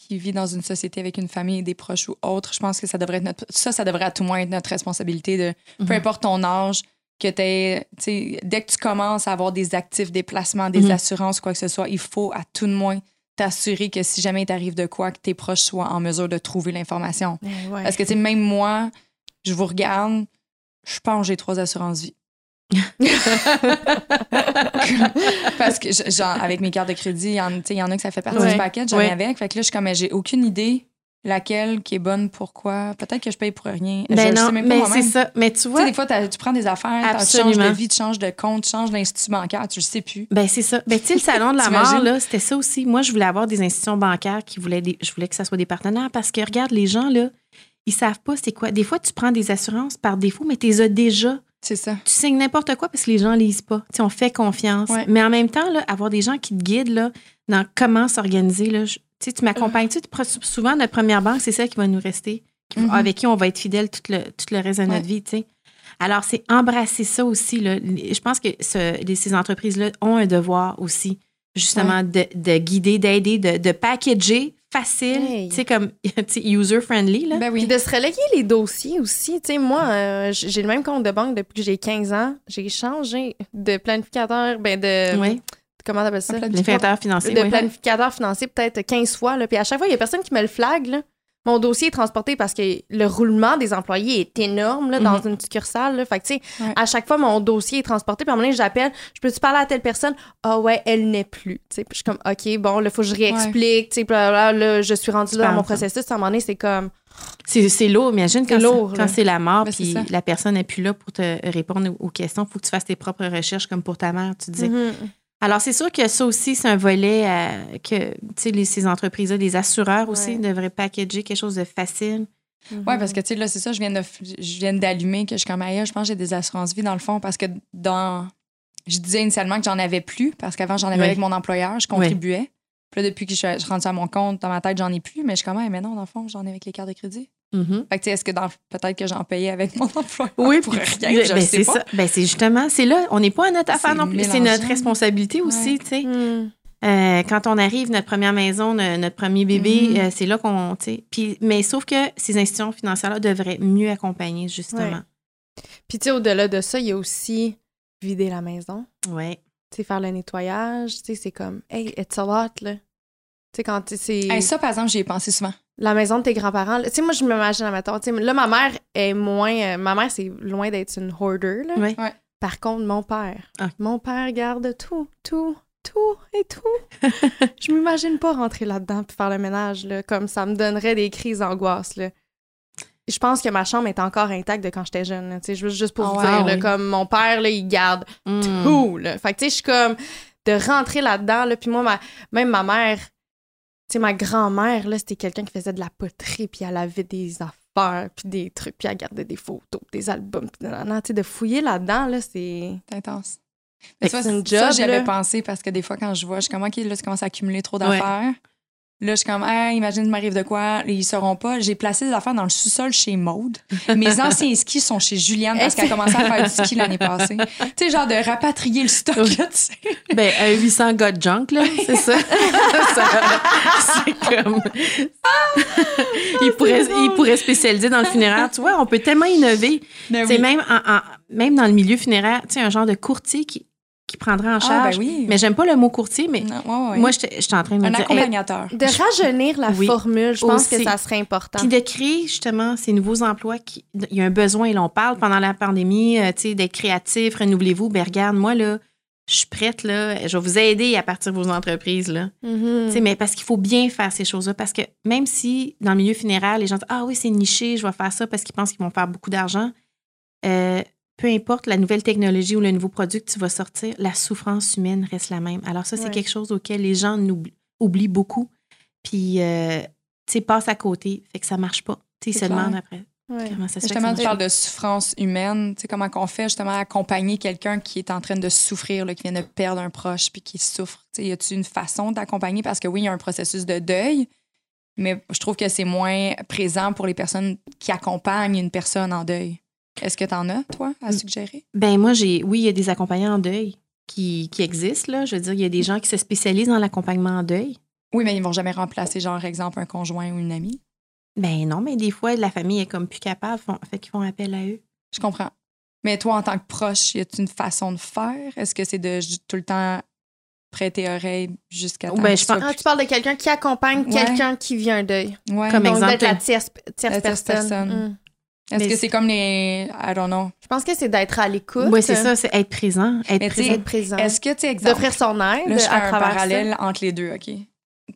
qui vit dans une société avec une famille, des proches ou autres, je pense que ça devrait être notre, ça, ça devrait à tout moins être notre responsabilité de, peu
Mhm.
importe ton âge, que tu dès que tu commences à avoir des actifs, des placements, des
Mhm.
assurances, quoi que ce soit, il faut à tout de moins t'assurer que si jamais il t'arrive de quoi, que tes proches soient en mesure de trouver l'information.
Ouais.
Parce que, tu sais, même moi, je vous regarde, je pense que j'ai trois assurances vie. Parce que, je- genre, avec mes cartes de crédit, il y, en- y a que ça fait partie
Ouais.
du paquet, j'en
Ouais.
ai avec. Fait que là, je suis comme, mais j'ai aucune idée laquelle qui est bonne, pourquoi. Peut-être que je paye pour rien. je
Ben
le
non,
sais même pas
mais c'est ça. Mais tu
Tu sais,
vois,
des fois, tu prends des affaires, tu changes de vie, tu changes de compte, tu changes d'institut bancaire, tu le sais plus.
Ben, c'est ça. Ben, tu sais, le salon de la mort, là, c'était ça aussi. Moi, je voulais avoir des institutions bancaires qui voulaient des, je voulais que ça soit des partenaires parce que, regarde, les gens, là, ils savent pas c'est quoi. Des fois, tu prends des assurances par défaut, mais tu les as déjà.
C'est ça.
Tu signes n'importe quoi parce que les gens lisent pas. Tu sais, on fait confiance.
Ouais.
Mais en même temps, là, avoir des gens qui te guident, là, dans comment s'organiser, là, je- tu sais, tu m'accompagnes. Tu- souvent, notre première banque, c'est celle qui va nous rester, qui-
Mhm.
avec qui on va être fidèle tout le, tout le reste de notre
Ouais.
vie. Alors, c'est embrasser ça aussi. Là. Je pense que ce- les- ces entreprises-là ont un devoir aussi, justement, de, de guider, d'aider, de, de packager facile,
Hey.
tu sais, comme tu sais, user-friendly. là.
Ben
Puis
oui.
de se reléguer les dossiers aussi. Tu sais, moi, euh, j'ai le même compte de banque depuis que j'ai 15 ans. J'ai changé de planificateur, ben de...
Oui.
Comment t'appelles ça?
Planificateur financier.
de
oui.
planificateur financier peut-être 15 fois. Là. Puis à chaque fois, il y a personne qui me le flague. Là. Mon dossier est transporté parce que le roulement des employés est énorme là, dans
Mhm.
une succursale. Là. Fait que, tu sais,
Ouais.
à chaque fois, mon dossier est transporté. Puis à un moment donné, j'appelle, je peux-tu parler à telle personne? Ah ouais, elle n'est plus. Tu sais, Puis je suis comme, OK, bon, là, faut que je réexplique. Tu sais, puis là, là, je suis rendue là dans mon processus. À un moment donné, c'est comme,
C'est, c'est lourd. Imagine quand,
lourd,
quand c'est la mort
Ben,
puis la personne n'est plus là pour te répondre aux- questions. Il faut que tu fasses tes propres recherches comme pour ta mère, tu disais.
Mhm.
Alors, c'est sûr que ça aussi, c'est un volet euh, que, tu sais, les- ces entreprises-là, les assureurs aussi,
Ouais.
devraient packager quelque chose de facile.
Ouais, parce que, tu sais, là, c'est ça, je viens de, je viens d'allumer que je suis comme, aïe, je pense que j'ai des assurances vie dans le fond parce que dans. Je disais initialement que j'en avais plus parce qu'avant, j'en avais avec mon employeur, je contribuais. Puis là, depuis que je suis je rendue à mon compte, dans ma tête, j'en ai plus, mais je suis comme, Ah, mais non, dans le fond, j'en ai avec les cartes de crédit.
Mhm.
Fait que, tu sais, est-ce que dans, peut-être que j'en payais avec mon employeur
Oui,
pour rien, je
ben, c'est ça. Ben, c'est justement, c'est là, on n'est pas à notre affaire
C'est
non plus. C'est notre responsabilité aussi,
Ouais.
tu sais.
Mhm.
Euh, quand on arrive, notre première maison, no- notre premier bébé,
Mhm.
euh, c'est là qu'on, tu sais. Puis, mais sauf que ces institutions financières-là devraient mieux accompagner, justement.
Puis, tu sais, au-delà de ça, il y a aussi vider la maison.
Ouais.
Tu sais, faire le nettoyage. Tu sais, c'est comme, hey, it's a lot, là. Tu sais, quand tu- c'est.
Hey, ça, par exemple, j'y ai pensé souvent.
La maison de tes grands-parents. Tu sais, moi, je m'imagine, admettons, tu sais, là, ma mère est moins... euh, ma mère, c'est loin d'être une hoarder, là.
Ouais.
Par contre, mon père,
Ah.
mon père garde tout, tout, tout et tout. je m'imagine pas rentrer là-dedans puis faire le ménage, là, comme ça me donnerait des crises d'angoisse, là. Je pense que ma chambre est encore intacte de quand j'étais jeune, tu sais, juste juste pour
Ah
vous dire,
ah
là,
oui.
comme mon père, là, il garde
Mm.
tout, là. Fait que, tu sais, je suis comme de rentrer là-dedans, là, puis moi, ma, même ma mère, sais, ma grand-mère, là, c'était quelqu'un qui faisait de la poterie, puis elle avait des affaires, puis des trucs, puis elle gardait des photos, des albums, puis nanana. tu sais, de fouiller là-dedans, là, c'est...
C'est intense. Mais vois,
c'est une
ça,
job,
j'y avais pensé parce que des fois, quand je vois, je suis comme, OK, là, tu commences à accumuler trop d'affaires. Là, je suis comme, ah, imagine, il m'arrive de quoi, ils sauront pas. J'ai placé des affaires dans le sous-sol chez Maude. Mes anciens skis sont chez Juliane parce qu'elle a commencé à faire du ski l'année passée. Tu sais, genre de rapatrier le stock, tu sais.
Ben, un 800 gars de junk, là, c'est ça. Ça, c'est comme. il, pourrait, il pourrait spécialiser dans le funéraire. Tu vois, on peut tellement innover.
Ben
C'est
oui.
même, en- en- même dans le milieu funéraire, tu sais, un genre de courtier qui, qui prendrait en
Ah,
charge.
ben oui.
Mais j'aime pas le mot courtier, mais
Non, ouais, ouais.
moi, j'étais j'étais en train de me
un
dire. hey,
accompagnateur.
De rajeunir la
Oui.
formule, je pense
Aussi.
que ça serait important.
Puis de créer justement ces nouveaux emplois, qui, il y a un besoin, et l'on parle pendant la pandémie, euh, tu sais, d'être créatif, renouvelez-vous. Ben regarde, moi, là, je suis prête, là, je vais vous aider à partir de vos entreprises, là.
Mhm.
Tu sais, mais parce qu'il faut bien faire ces choses-là. Parce que même si dans le milieu funéraire, les gens disent Ah oui, c'est niché, je vais faire ça parce qu'ils pensent qu'ils vont faire beaucoup d'argent, euh, peu importe la nouvelle technologie ou le nouveau produit que tu vas sortir, la souffrance humaine reste la même. Alors, ça, c'est
Ouais.
quelque chose auquel les gens oublient beaucoup. Puis, euh, tu sais, passent à côté. Fait que ça marche pas. Tu sais, ils se demandent après
Ouais.
comment ça se
Justement, tu parles de souffrance humaine. Tu sais, comment qu'on fait justement accompagner quelqu'un qui est en train de souffrir, là, qui vient de perdre un proche puis qui souffre? Tu sais, y a-tu une façon d'accompagner? Parce que oui, il y a un processus de deuil, mais je trouve que c'est moins présent pour les personnes qui accompagnent une personne en deuil. Est-ce que tu en as, toi, à suggérer?
Ben moi, j'ai oui, il y a des accompagnants en deuil qui, qui existent. Là. Je veux dire, il y a des gens qui se spécialisent dans l'accompagnement en deuil.
Oui, mais ils vont jamais remplacer, genre, exemple, un conjoint ou une amie.
Ben non, mais des fois, la famille est comme plus capable, font- fait qu'ils font appel à eux.
Je comprends. Mais toi, en tant que proche, y a-t-il une façon de faire? Est-ce que c'est de tout le temps prêter oreille jusqu'à temps
Ben, je
sois
Ah, tu parles de quelqu'un qui accompagne
Ouais.
quelqu'un qui vit un deuil.
Ouais.
Comme
Donc,
exemple,
la tierce, tierce
La tierce
personne.
personne.
Mm.
Est-ce que
c'est-
comme les. I don't know.
Je pense que c'est d'être à l'écoute.
Oui, c'est ça, c'est être présent. Être présent.
Être présent.
Est-ce que, tu sais, exemple.
D'offrir son aide
Là, je fais
à
un
travers
parallèle entre les deux, OK? Tu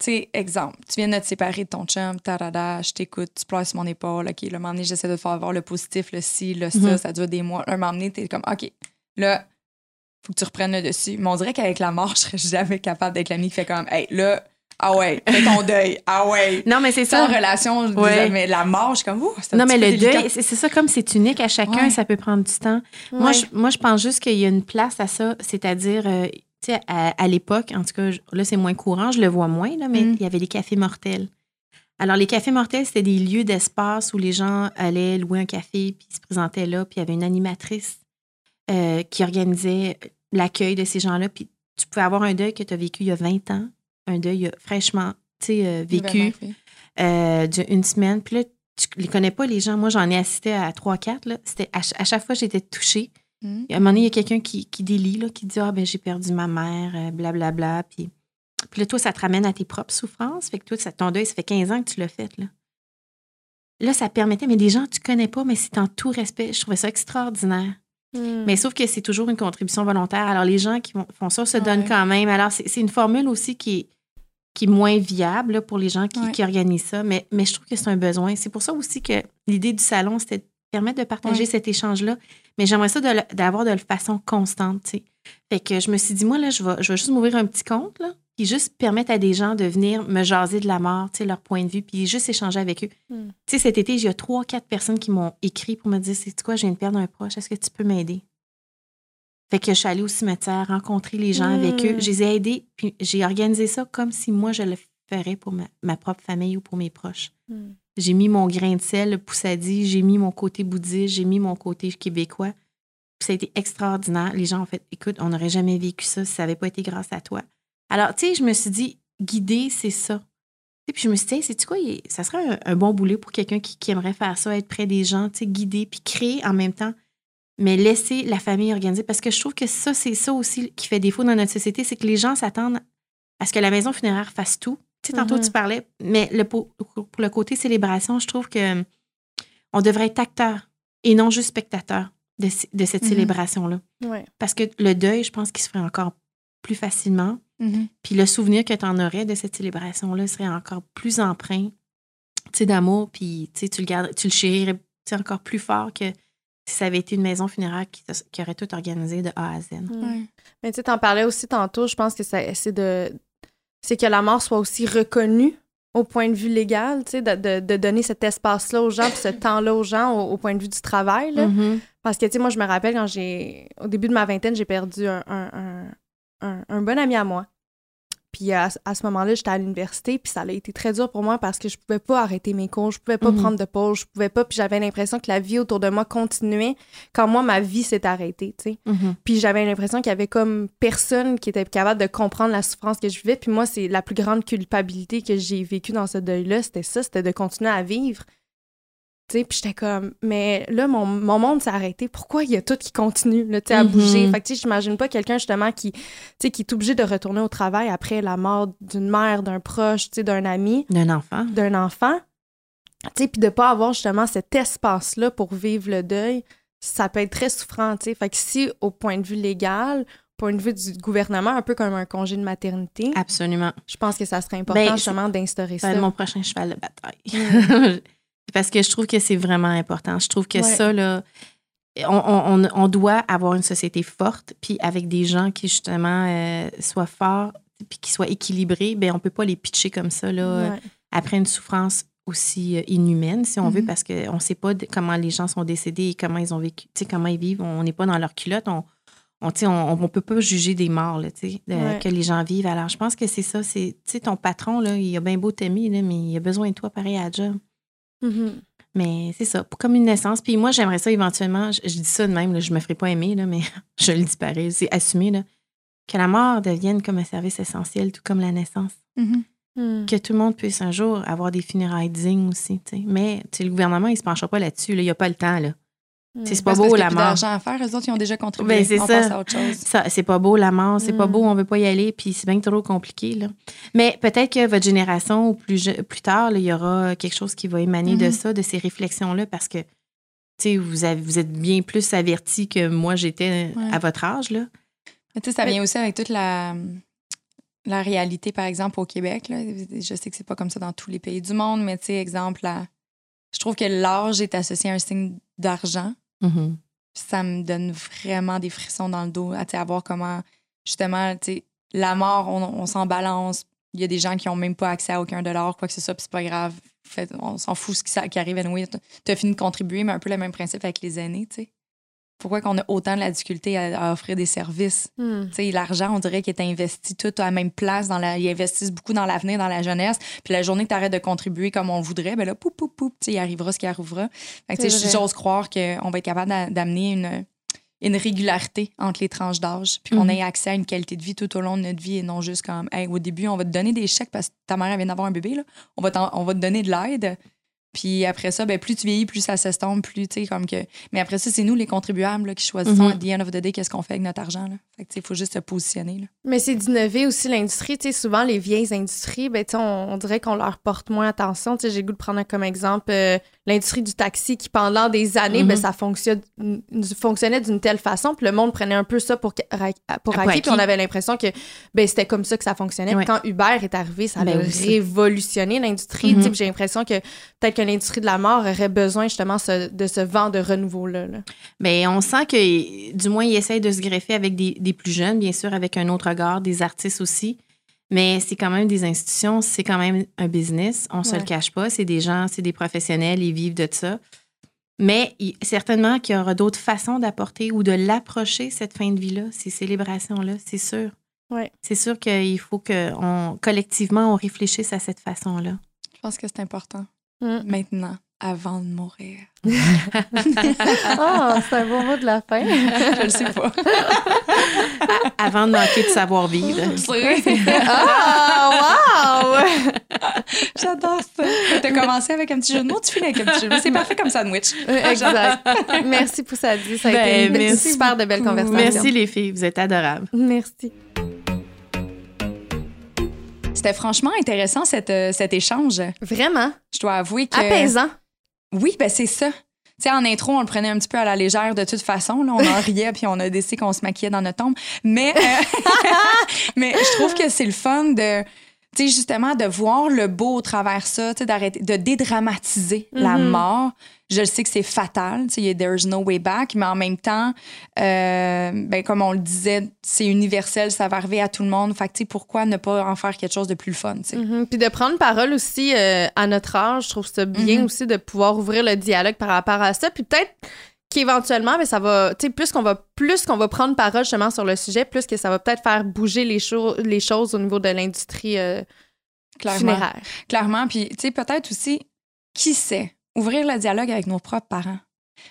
sais, exemple, tu viens de te séparer de ton chum, tarada, je t'écoute, tu pleures sur mon épaule, OK, le moment donné, j'essaie de te faire voir le positif, le ci, le ça,
Mhm.
ça dure des mois. Un moment donné, t'es comme, OK, là, faut que tu reprennes le dessus. Mais on dirait qu'avec la mort, je serais jamais capable d'être l'ami qui fait comme, hey, là, ah ouais, fais ton deuil, ah ouais.
Non, mais c'est
Ça, en relation,
Ouais.
mais la mort, je suis comme, ouh, c'est un
Non, mais le
délicat.
deuil, c'est ça, comme c'est unique à chacun,
Ouais.
ça peut prendre du temps. Moi, je, moi, je pense juste qu'il y a une place à ça, c'est-à-dire, euh, tu sais, à, à l'époque, en tout cas, je- là, c'est moins courant, je le vois moins, là, mais
Mm.
il y avait les cafés mortels. Alors, les cafés mortels, c'était des lieux d'espace où les gens allaient louer un café, puis ils se présentaient là, puis il y avait une animatrice euh, qui organisait l'accueil de ces gens-là, puis tu pouvais avoir un deuil que tu as vécu il y a 20 ans, un deuil fraîchement, euh, vécu euh, d'une semaine. Puis là, tu les connais pas, les gens. Moi, j'en ai assisté à 3-4. là. C'était à, ch- à chaque fois, j'étais touchée. À un moment donné, il y a quelqu'un qui, qui délie, là, qui dit Ah, ben, j'ai perdu ma mère, euh, blablabla. Puis, puis là, toi, ça te ramène à tes propres souffrances. Fait que toi, ça, ton deuil, ça fait 15 ans que tu l'as fait. Là. là, ça permettait, mais des gens que tu connais pas, mais c'est en tout respect. Je trouvais ça extraordinaire.
Mm.
Mais sauf que c'est toujours une contribution volontaire. Alors, les gens qui font ça se
Ouais.
donnent quand même. Alors, c'est une formule aussi qui est, qui est moins viable là, pour les gens qui,
Ouais.
qui organisent ça. Mais, mais je trouve que c'est un besoin. C'est pour ça aussi que l'idée du salon, c'était de permettre de partager
Ouais.
cet échange-là. Mais j'aimerais ça de d'avoir de, façon constante. tu sais. Fait que je me suis dit, moi, là, je vais, je vais juste m'ouvrir un petit compte, là, puis juste permettre à des gens de venir me jaser de la mort, tu sais, leur point de vue, puis juste échanger avec eux.
Mm.
Tu sais, cet été, il y a trois, quatre personnes qui m'ont écrit pour me dire, c'est quoi, je viens de perdre un proche, est-ce que tu peux m'aider? Fait que je suis allée au cimetière, rencontrer les gens avec eux.
Mm.
Je les ai aidés, puis j'ai organisé ça comme si moi, je le ferais pour ma, ma propre famille ou pour mes proches.
Mm.
J'ai mis mon grain de sel, le poussadi, j'ai mis mon côté bouddhiste, j'ai mis mon côté québécois. Puis ça a été extraordinaire. Les gens ont fait, écoute, on n'aurait jamais vécu ça si ça n'avait pas été grâce à toi. Alors, tu sais, je me suis dit, guider, c'est ça. Sais, Puis je me suis dit, c'est tu quoi, ça serait un, un bon boulet pour quelqu'un qui, qui aimerait faire ça, être près des gens, tu sais, guider, puis créer en même temps, mais laisser la famille organiser. Parce que je trouve que ça, c'est ça aussi qui fait défaut dans notre société, c'est que les gens s'attendent à ce que la maison funéraire fasse tout. Tu sais, tantôt, tu parlais, mais le, pour, pour le côté célébration, je trouve que on devrait être acteur et non juste spectateur de, cette
Mhm.
célébration-là.
Ouais.
Parce que le deuil, je pense qu'il se ferait encore plus facilement.
Mhm.
Puis le souvenir que tu en aurais de cette célébration-là serait encore plus empreint tu sais, d'amour, puis tu sais, tu le gardes, tu le chérirais encore plus fort que si ça avait été une maison funéraire qui, qui aurait tout organisé de A à Z.
Mm.
Ouais.
Mais tu sais, t'en parlais aussi tantôt, je pense que ça- c'est de c'est que la mort soit aussi reconnue au point de vue légal, tu sais, de, de- de donner cet espace-là aux gens, puis ce temps-là aux gens au, au point de vue du travail, là.
Mhm.
Parce que, tu sais, moi, je me rappelle quand j'ai. Au début de ma vingtaine, j'ai perdu un, un, un- un- un bon ami à moi. Puis à, à ce moment-là, j'étais à l'université, puis ça a été très dur pour moi parce que je pouvais pas arrêter mes cours, je pouvais pas
Mhm.
prendre de pause, je pouvais pas, puis j'avais l'impression que la vie autour de moi continuait quand moi, ma vie s'est arrêtée, tu sais.
Mhm.
Puis j'avais l'impression qu'il y avait comme personne qui était capable de comprendre la souffrance que je vivais. Puis moi, c'est la plus grande culpabilité que j'ai vécue dans ce deuil-là, c'était ça, c'était de continuer à vivre. Puis j'étais comme, mais là, mon, mon monde s'est arrêté. Pourquoi il y a tout qui continue, là, à
Mhm.
bouger? Fait que, tu sais, j'imagine pas quelqu'un, justement, qui, qui est obligé de retourner au travail après la mort d'une mère, d'un proche, d'un ami,
D'un enfant.
d'un enfant. Puis de pas avoir, justement, cet espace-là pour vivre le deuil, ça peut être très souffrant, tu sais. Fait que si, au point de vue légal, point de vue du gouvernement, un peu comme un congé de maternité,
Absolument.
je pense que ça serait important,
Ben, c'est-
justement, d'instaurer
Ça
ça.
va être mon prochain cheval de bataille. Parce que je trouve que c'est vraiment important. Je trouve que
Ouais.
ça, là, on, on- on- doit avoir une société forte, puis avec des gens qui, justement, euh, soient forts, puis qui soient équilibrés, ben on peut pas les pitcher comme ça, là,
Ouais.
après une souffrance aussi euh, inhumaine, si on veut,
Mhm.
parce qu'on ne sait pas comment les gens sont décédés et comment ils ont vécu, tu sais, comment ils vivent. On n'est pas dans leur culotte. On on tu sais, on, on peut pas juger des morts là, tu sais, de-
Ouais.
que les gens vivent. Alors, je pense que c'est ça. C'est, tu sais, ton patron, là, il a bien beau t'aimer, là, mais il a besoin de toi pareil à la job.
Mhm.
Mais c'est ça, comme une naissance. Puis moi, j'aimerais ça éventuellement, je, je dis ça de même, là, je me ferai pas aimer, là, mais je le dis pareil, c'est assumé, là, que la mort devienne comme un service essentiel, tout comme la naissance.
Mhm.
Hmm.
que tout le monde puisse un jour avoir des funérailles dignes aussi. Mais tu sais, le gouvernement, il ne se penchera pas là-dessus. là. Il n'y a pas le temps. là. Sais, C'est pas beau la mort.
d'argent à faire. Eux autres, ils ont déjà contribué.
Ben, c'est ça.
passe à autre chose.
Ça, c'est pas beau la mort, c'est pas
Mm.
beau, on veut pas y aller, puis c'est bien trop compliqué. Là. Mais peut-être que votre génération ou plus, plus tard, là, il y aura quelque chose qui va émaner de
Mhm.
ça, de ces réflexions-là, parce que vous, avez- vous êtes bien plus avertis que moi j'étais
Ouais.
à votre âge. Là.
Mais ça vient aussi avec toute la, la réalité, par exemple, au Québec. là. Je sais que c'est pas comme ça dans tous les pays du monde, mais tu sais, exemple, je trouve que l'âge est associé à un signe d'argent.
Mhm.
Ça me donne vraiment des frissons dans le dos à, voir comment, justement, la mort, on, s'en balance. Il y a des gens qui ont même pas accès à aucun dollar, quoi que ce soit, puis c'est pas grave. On s'en fout ce qui, ça- qui arrive. Anyway, tu as fini de contribuer, mais un peu le même principe avec les aînés, tu sais. Pourquoi qu'on a autant de la difficulté à- à offrir des services?
Hmm.
L'argent, on dirait qu'il est investi tout à la même place. Dans la, ils investissent beaucoup dans l'avenir, dans la jeunesse. Puis la journée que tu arrêtes de contribuer comme on voudrait, ben là, poup, poup, poup, tu sais, il arrivera ce qui arrivera. J'ose croire qu'on va être capable d'a- d'amener une, une régularité entre les tranches d'âge, puis qu'on
Mhm.
ait accès à une qualité de vie tout au long de notre vie et non juste comme, hey, au début, on va te donner des chèques parce que ta mère vient d'avoir un bébé, là. On, va on va te donner de l'aide. Puis après ça, ben, plus tu vieillis, plus ça s'estompe, plus, tu sais, comme que. Mais après ça, c'est nous, les contribuables, là, qui choisissons
Mhm.
at the end of the day qu'est-ce qu'on fait avec notre argent, là. Fait que, il faut juste se positionner, là.
Mais c'est d'innover aussi l'industrie. Tu sais, souvent, les vieilles industries, ben, on, on dirait qu'on leur porte moins attention. Tu sais, j'ai le goût de prendre comme exemple euh, l'industrie du taxi qui, pendant des années,
Mhm.
ben, ça fonctionne, fonctionnait d'une telle façon. Puis le monde prenait un peu ça pour, pour acquis. Puis on avait l'impression que ben, c'était comme ça que ça fonctionnait.
Ouais.
Quand Uber est arrivé, ça
Ben
a révolutionné l'industrie.
Mhm.
J'ai l'impression que peut-être que l'industrie de la mort aurait besoin justement ce- de ce vent de renouveau-là. là.
Mais on sent que, du moins, ils essayent de se greffer avec des, des plus jeunes, bien sûr, avec un autre regard, des artistes aussi. Mais c'est quand même des institutions, c'est quand même un business. On se
Ouais.
le cache pas. C'est des gens, c'est des professionnels, ils vivent de ça. Mais il- certainement qu'il y aura d'autres façons d'apporter ou de l'approcher, cette fin de vie-là, ces célébrations-là, c'est sûr.
Ouais.
C'est sûr qu'il faut que on, collectivement, on réfléchisse à cette façon-là.
Je pense que c'est important.
Mm.
Maintenant, avant de mourir.
Ah, c'est un beau mot de la fin.
Je le sais pas.
Avant de manquer de savoir-vivre.
Ah, wow!
J'adore ça. T'as commencé avec un petit jeu de mots, tu finis avec un petit jeu de mots. C'est parfait comme sandwich.
Exact. Merci pour ça dit. Ça a
Ben,
été une
merci
super de belle conversation.
Merci les filles, vous êtes adorables.
Merci.
C'était franchement intéressant cette, euh, cet échange.
Vraiment?
Je dois avouer que.
Apaisant.
Oui, ben c'est ça. Tu sais, en intro, on le prenait un petit peu à la légère de toute façon. Là, on en riait puis on a décidé qu'on se maquillait dans notre tombe. Mais, euh, mais je trouve que c'est le fun de, tu sais, justement, de voir le beau au travers ça, tu sais, d'arrêter, de dédramatiser la
Mhm.
mort. Je le sais que c'est fatal, tu sais, there's no way back, mais en même temps, euh, ben, comme on le disait, c'est universel, ça va arriver à tout le monde. Fait que, tu sais, pourquoi ne pas en faire quelque chose de plus fun, tu sais?
Mhm. Puis de prendre parole aussi euh, à notre âge, je trouve ça bien
Mhm.
aussi de pouvoir ouvrir le dialogue par rapport à ça. Puis peut-être qu'éventuellement, mais ça va, tu sais, plus qu'on va, plus qu'on va prendre parole justement sur le sujet, plus que ça va peut-être faire bouger les, cho- les choses au niveau de l'industrie euh,
Clairement.
funéraire.
Clairement. Puis, tu sais, peut-être aussi, qui sait, ouvrir le dialogue avec nos propres parents.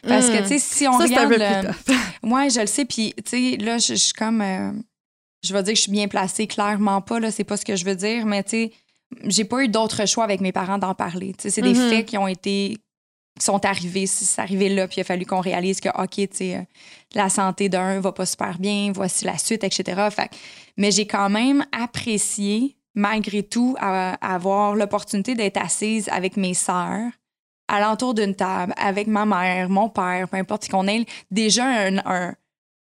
Parce que,
Mm.
tu sais, si on
ça,
regarde. le-
tough.
Ouais, je le sais. Puis, tu sais, là, je suis comme. euh, je vais dire que je suis bien placée, clairement pas, là, c'est pas ce que je veux dire, mais tu sais, j'ai pas eu d'autre choix avec mes parents d'en parler. Tu sais, c'est des
Mhm.
faits qui ont été. Sont arrivés, c'est arrivé là, puis il a fallu qu'on réalise que, OK, euh, la santé d'un va pas super bien, voici la suite, etc. Fait, mais j'ai quand même apprécié, malgré tout, à- à avoir l'opportunité d'être assise avec mes sœurs alentour d'une table avec ma mère, mon père, peu importe, qu'on ait déjà un, un-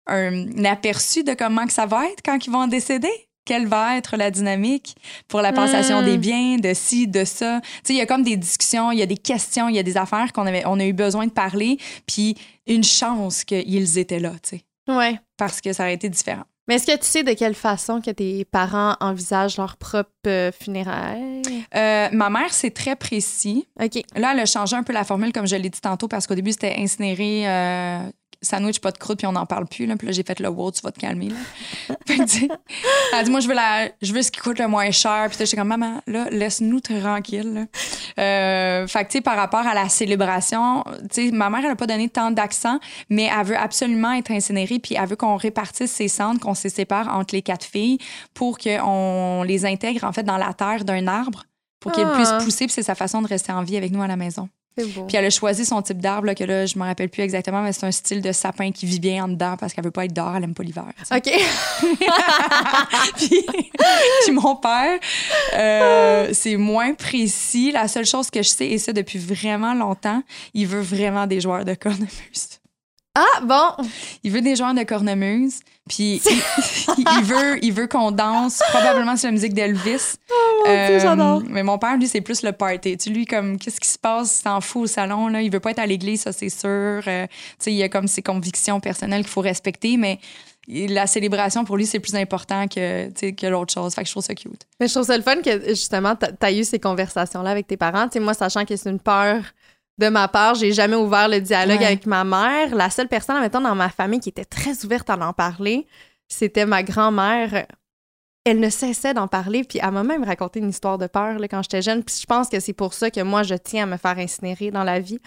un aperçu de comment que ça va être quand ils vont décéder. Quelle va être la dynamique pour la passation des biens, de ci, de ça. Tu sais, il y a comme des discussions, il y a des questions, il y a des affaires qu'on avait, on a eu besoin de parler, puis une chance qu'ils étaient là, tu sais,
Ouais.
parce que ça aurait été différent.
Mais est-ce que tu sais de quelle façon que tes parents envisagent leur propre euh, funérailles?
Euh, ma mère, c'est très précis.
OK.
Là, elle a changé un peu la formule, comme je l'ai dit tantôt, parce qu'au début, c'était incinéré euh, sandwich, pas de croûte, puis on n'en parle plus. Là. Puis là, j'ai fait le wow, tu vas te calmer. Là. Fait que, tu sais, elle dit, moi, je veux, la, je veux ce qui coûte le moins cher. Puis j'étais comme, maman, là, laisse-nous tranquille. là. Euh, fait que, tu sais, par rapport à la célébration, tu sais, ma mère, elle n'a pas donné tant d'accent, mais elle veut absolument être incinérée, puis elle veut qu'on répartisse ses cendres, qu'on se sépare entre les quatre filles pour qu'on les intègre, en fait, dans la terre d'un arbre pour qu'elles
Ah.
puissent pousser, puis c'est sa façon de rester en vie avec nous à la maison.
Beau.
Puis elle a choisi son type d'arbre, là, que là, je me rappelle plus exactement, mais c'est un style de sapin qui vit bien en dedans parce qu'elle veut pas être dehors, elle aime pas l'hiver.
OK.
puis, puis mon père, euh, c'est moins précis. La seule chose que je sais, et ça depuis vraiment longtemps, il veut vraiment des joueurs de cornemuse.
Ah, bon.
Il veut des joueurs de cornemuse, puis il, il veut, il veut qu'on danse probablement sur la musique d'Elvis.
Oh mon Dieu,
Euh, mais mon père, lui, c'est plus le party. Tu lui, comme, qu'est-ce qui se passe? Il s'en fout au salon, là. Il veut pas être à l'église, ça, c'est sûr. Euh, tu sais, il a comme ses convictions personnelles qu'il faut respecter, mais la célébration, pour lui, c'est plus important que, tu que l'autre chose. Fait que je trouve ça cute.
Mais je trouve ça le fun que justement, t'as as eu ces conversations-là avec tes parents. Tu sais, moi, sachant que c'est une peur de ma part, j'ai jamais ouvert le dialogue
Ouais.
avec ma mère. La seule personne, mettons, dans ma famille qui était très ouverte à en parler, c'était ma grand-mère. Elle ne cessait d'en parler, puis elle m'a même raconté une histoire de peur là, quand j'étais jeune. Puis je pense que c'est pour ça que moi, je tiens à me faire incinérer dans la vie.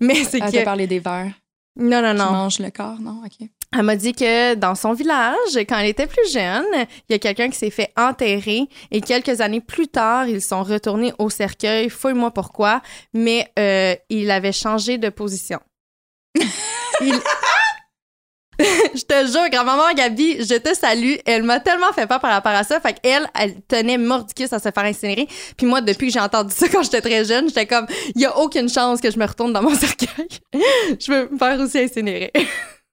Mais c'est
Elle t'a
que...
parlé des vers
Non, non,
qui
non.
mangent le corps, non? OK.
Elle m'a dit que dans son village, quand elle était plus jeune, il y a quelqu'un qui s'est fait enterrer et quelques années plus tard, ils sont retournés au cercueil. Fouille-moi pourquoi, mais euh, il avait changé de position. Il- je te jure, grand-maman Gabi, je te salue. Elle m'a tellement fait peur par rapport à ça. Fait qu'elle, elle tenait mordicus à se faire incinérer. Puis moi, depuis que j'ai entendu ça quand j'étais très jeune, j'étais comme, il y a aucune chance que je me retourne dans mon cercueil. je veux me faire aussi incinérer.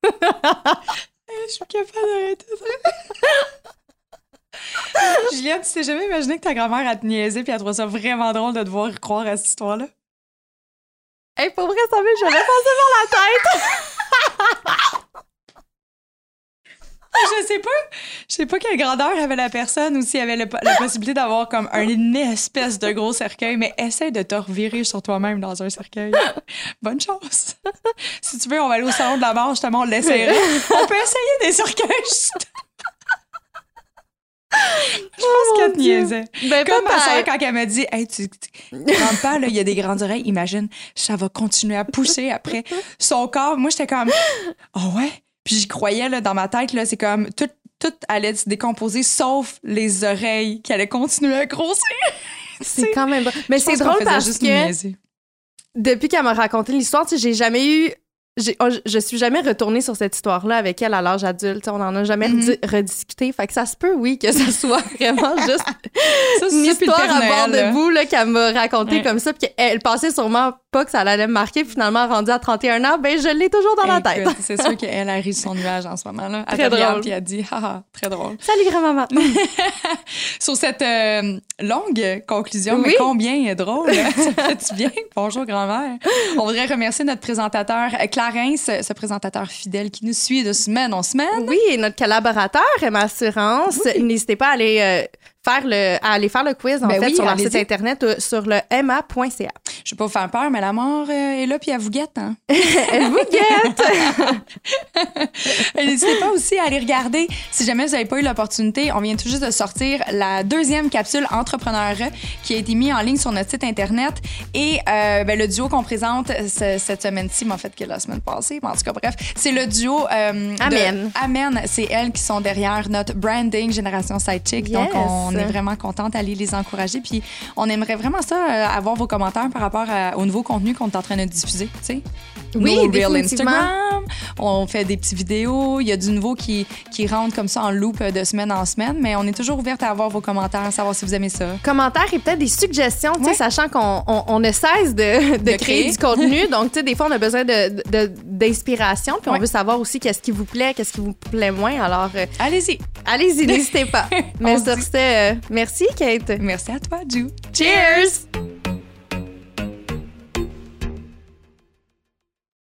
Je suis capable d'arrêter ça. Juliette, tu t'es jamais imaginé que ta grand-mère a te niaisé puis elle trouvé ça vraiment drôle de devoir croire à cette histoire-là?
Hey, pour vrai, ça m'est jamais passé par la tête.
Je sais pas. Je sais pas quelle grandeur avait la personne ou s'il y avait le- la possibilité d'avoir comme une espèce de gros cercueil, mais essaie de te revirer sur toi-même dans un cercueil. Bonne chance. si tu veux, on va aller au salon de la mort, justement, on l'essayerait. on peut essayer des cercueils. Je pense qu'elle te niaisait.
Ben,
Comme ma soeur, quand elle m'a dit Hey, tu, rentres pas, là, il y a des grandes oreilles, imagine, ça va continuer à pousser après son corps. Moi, j'étais comme Oh ouais? Puis j'y croyais, là, dans ma tête, là, c'est comme tout, tout allait se décomposer sauf les oreilles qui allaient continuer à grossir.
C'est quand même drôle. Mais c'est drôle parce
juste
que depuis qu'elle m'a raconté l'histoire, tu sais, j'ai jamais eu. oh, je- suis jamais retournée sur cette histoire-là avec elle à l'âge adulte. On en a jamais
Mhm.
redi- rediscuté. Fait que ça se peut, oui, que ça soit vraiment juste
Ça,
une
ça,
histoire à bord
Noël, là.
qu'elle m'a raconté
Ouais.
comme ça. Puis qu'elle pensait sûrement pas que ça allait me marquer. Finalement, rendue à 31 ans, ben je l'ai toujours dans la tête.
C'est sûr qu'elle a ri sur son nuage en ce moment. Là. Elle
Très
regarde,
drôle.
puis elle dit Haha, très drôle.
Salut, grand-maman.
Sur cette euh, longue conclusion, mais combien drôle, hein? ça fait du bien. Bonjour grand-mère. On voudrait remercier notre présentateur euh, Clarence, ce présentateur fidèle qui nous suit de semaine en semaine.
Oui, et notre collaborateur, Emma Assurance. N'hésitez pas à aller, euh, faire le, à aller faire le quiz, en
Ben
fait,
oui,
sur leur site. Internet, euh, sur le emma.ca.
Je vais pas vous faire peur, mais la mort euh, est là, puis elle vous guette. Hein?
Elle vous guette!
Et N'hésitez pas aussi à aller regarder, si jamais vous n'avez pas eu l'opportunité, on vient tout juste de sortir la deuxième capsule Entrepreneur qui a été mise en ligne sur notre site Internet. Et euh, ben, le duo qu'on présente ce- cette semaine-ci, mais en fait que la semaine passée, mais en tout cas, bref, c'est le duo euh, de-
Amen.
Amen. C'est elles qui sont derrière notre branding Génération Sidechick. Donc,
Yes.
On est vraiment contente d'aller les encourager. Puis, on aimerait vraiment ça, euh, avoir vos commentaires par rapport à- au nouveau contenu qu'on est en train de diffuser, tu sais.
Oui,
Nos
définitivement.
Instagram, on fait des petites vidéos, il y a du nouveau qui, qui rentre comme ça en loop de semaine en semaine, mais on est toujours ouverte à avoir vos commentaires, à savoir si vous aimez ça.
Commentaires et peut-être des suggestions,
Ouais.
sachant qu'on on, on ne cesse de, de
De
créer
créer.
du contenu. Donc, tu sais, des fois, on a besoin de- de- d'inspiration, puis on veut savoir aussi qu'est-ce qui vous plaît, qu'est-ce qui vous plaît moins. Alors, euh,
Allez-y.
allez-y, n'hésitez pas. Mais sur ce, euh, euh, merci, Kate.
Merci à toi, Ju.
Cheers!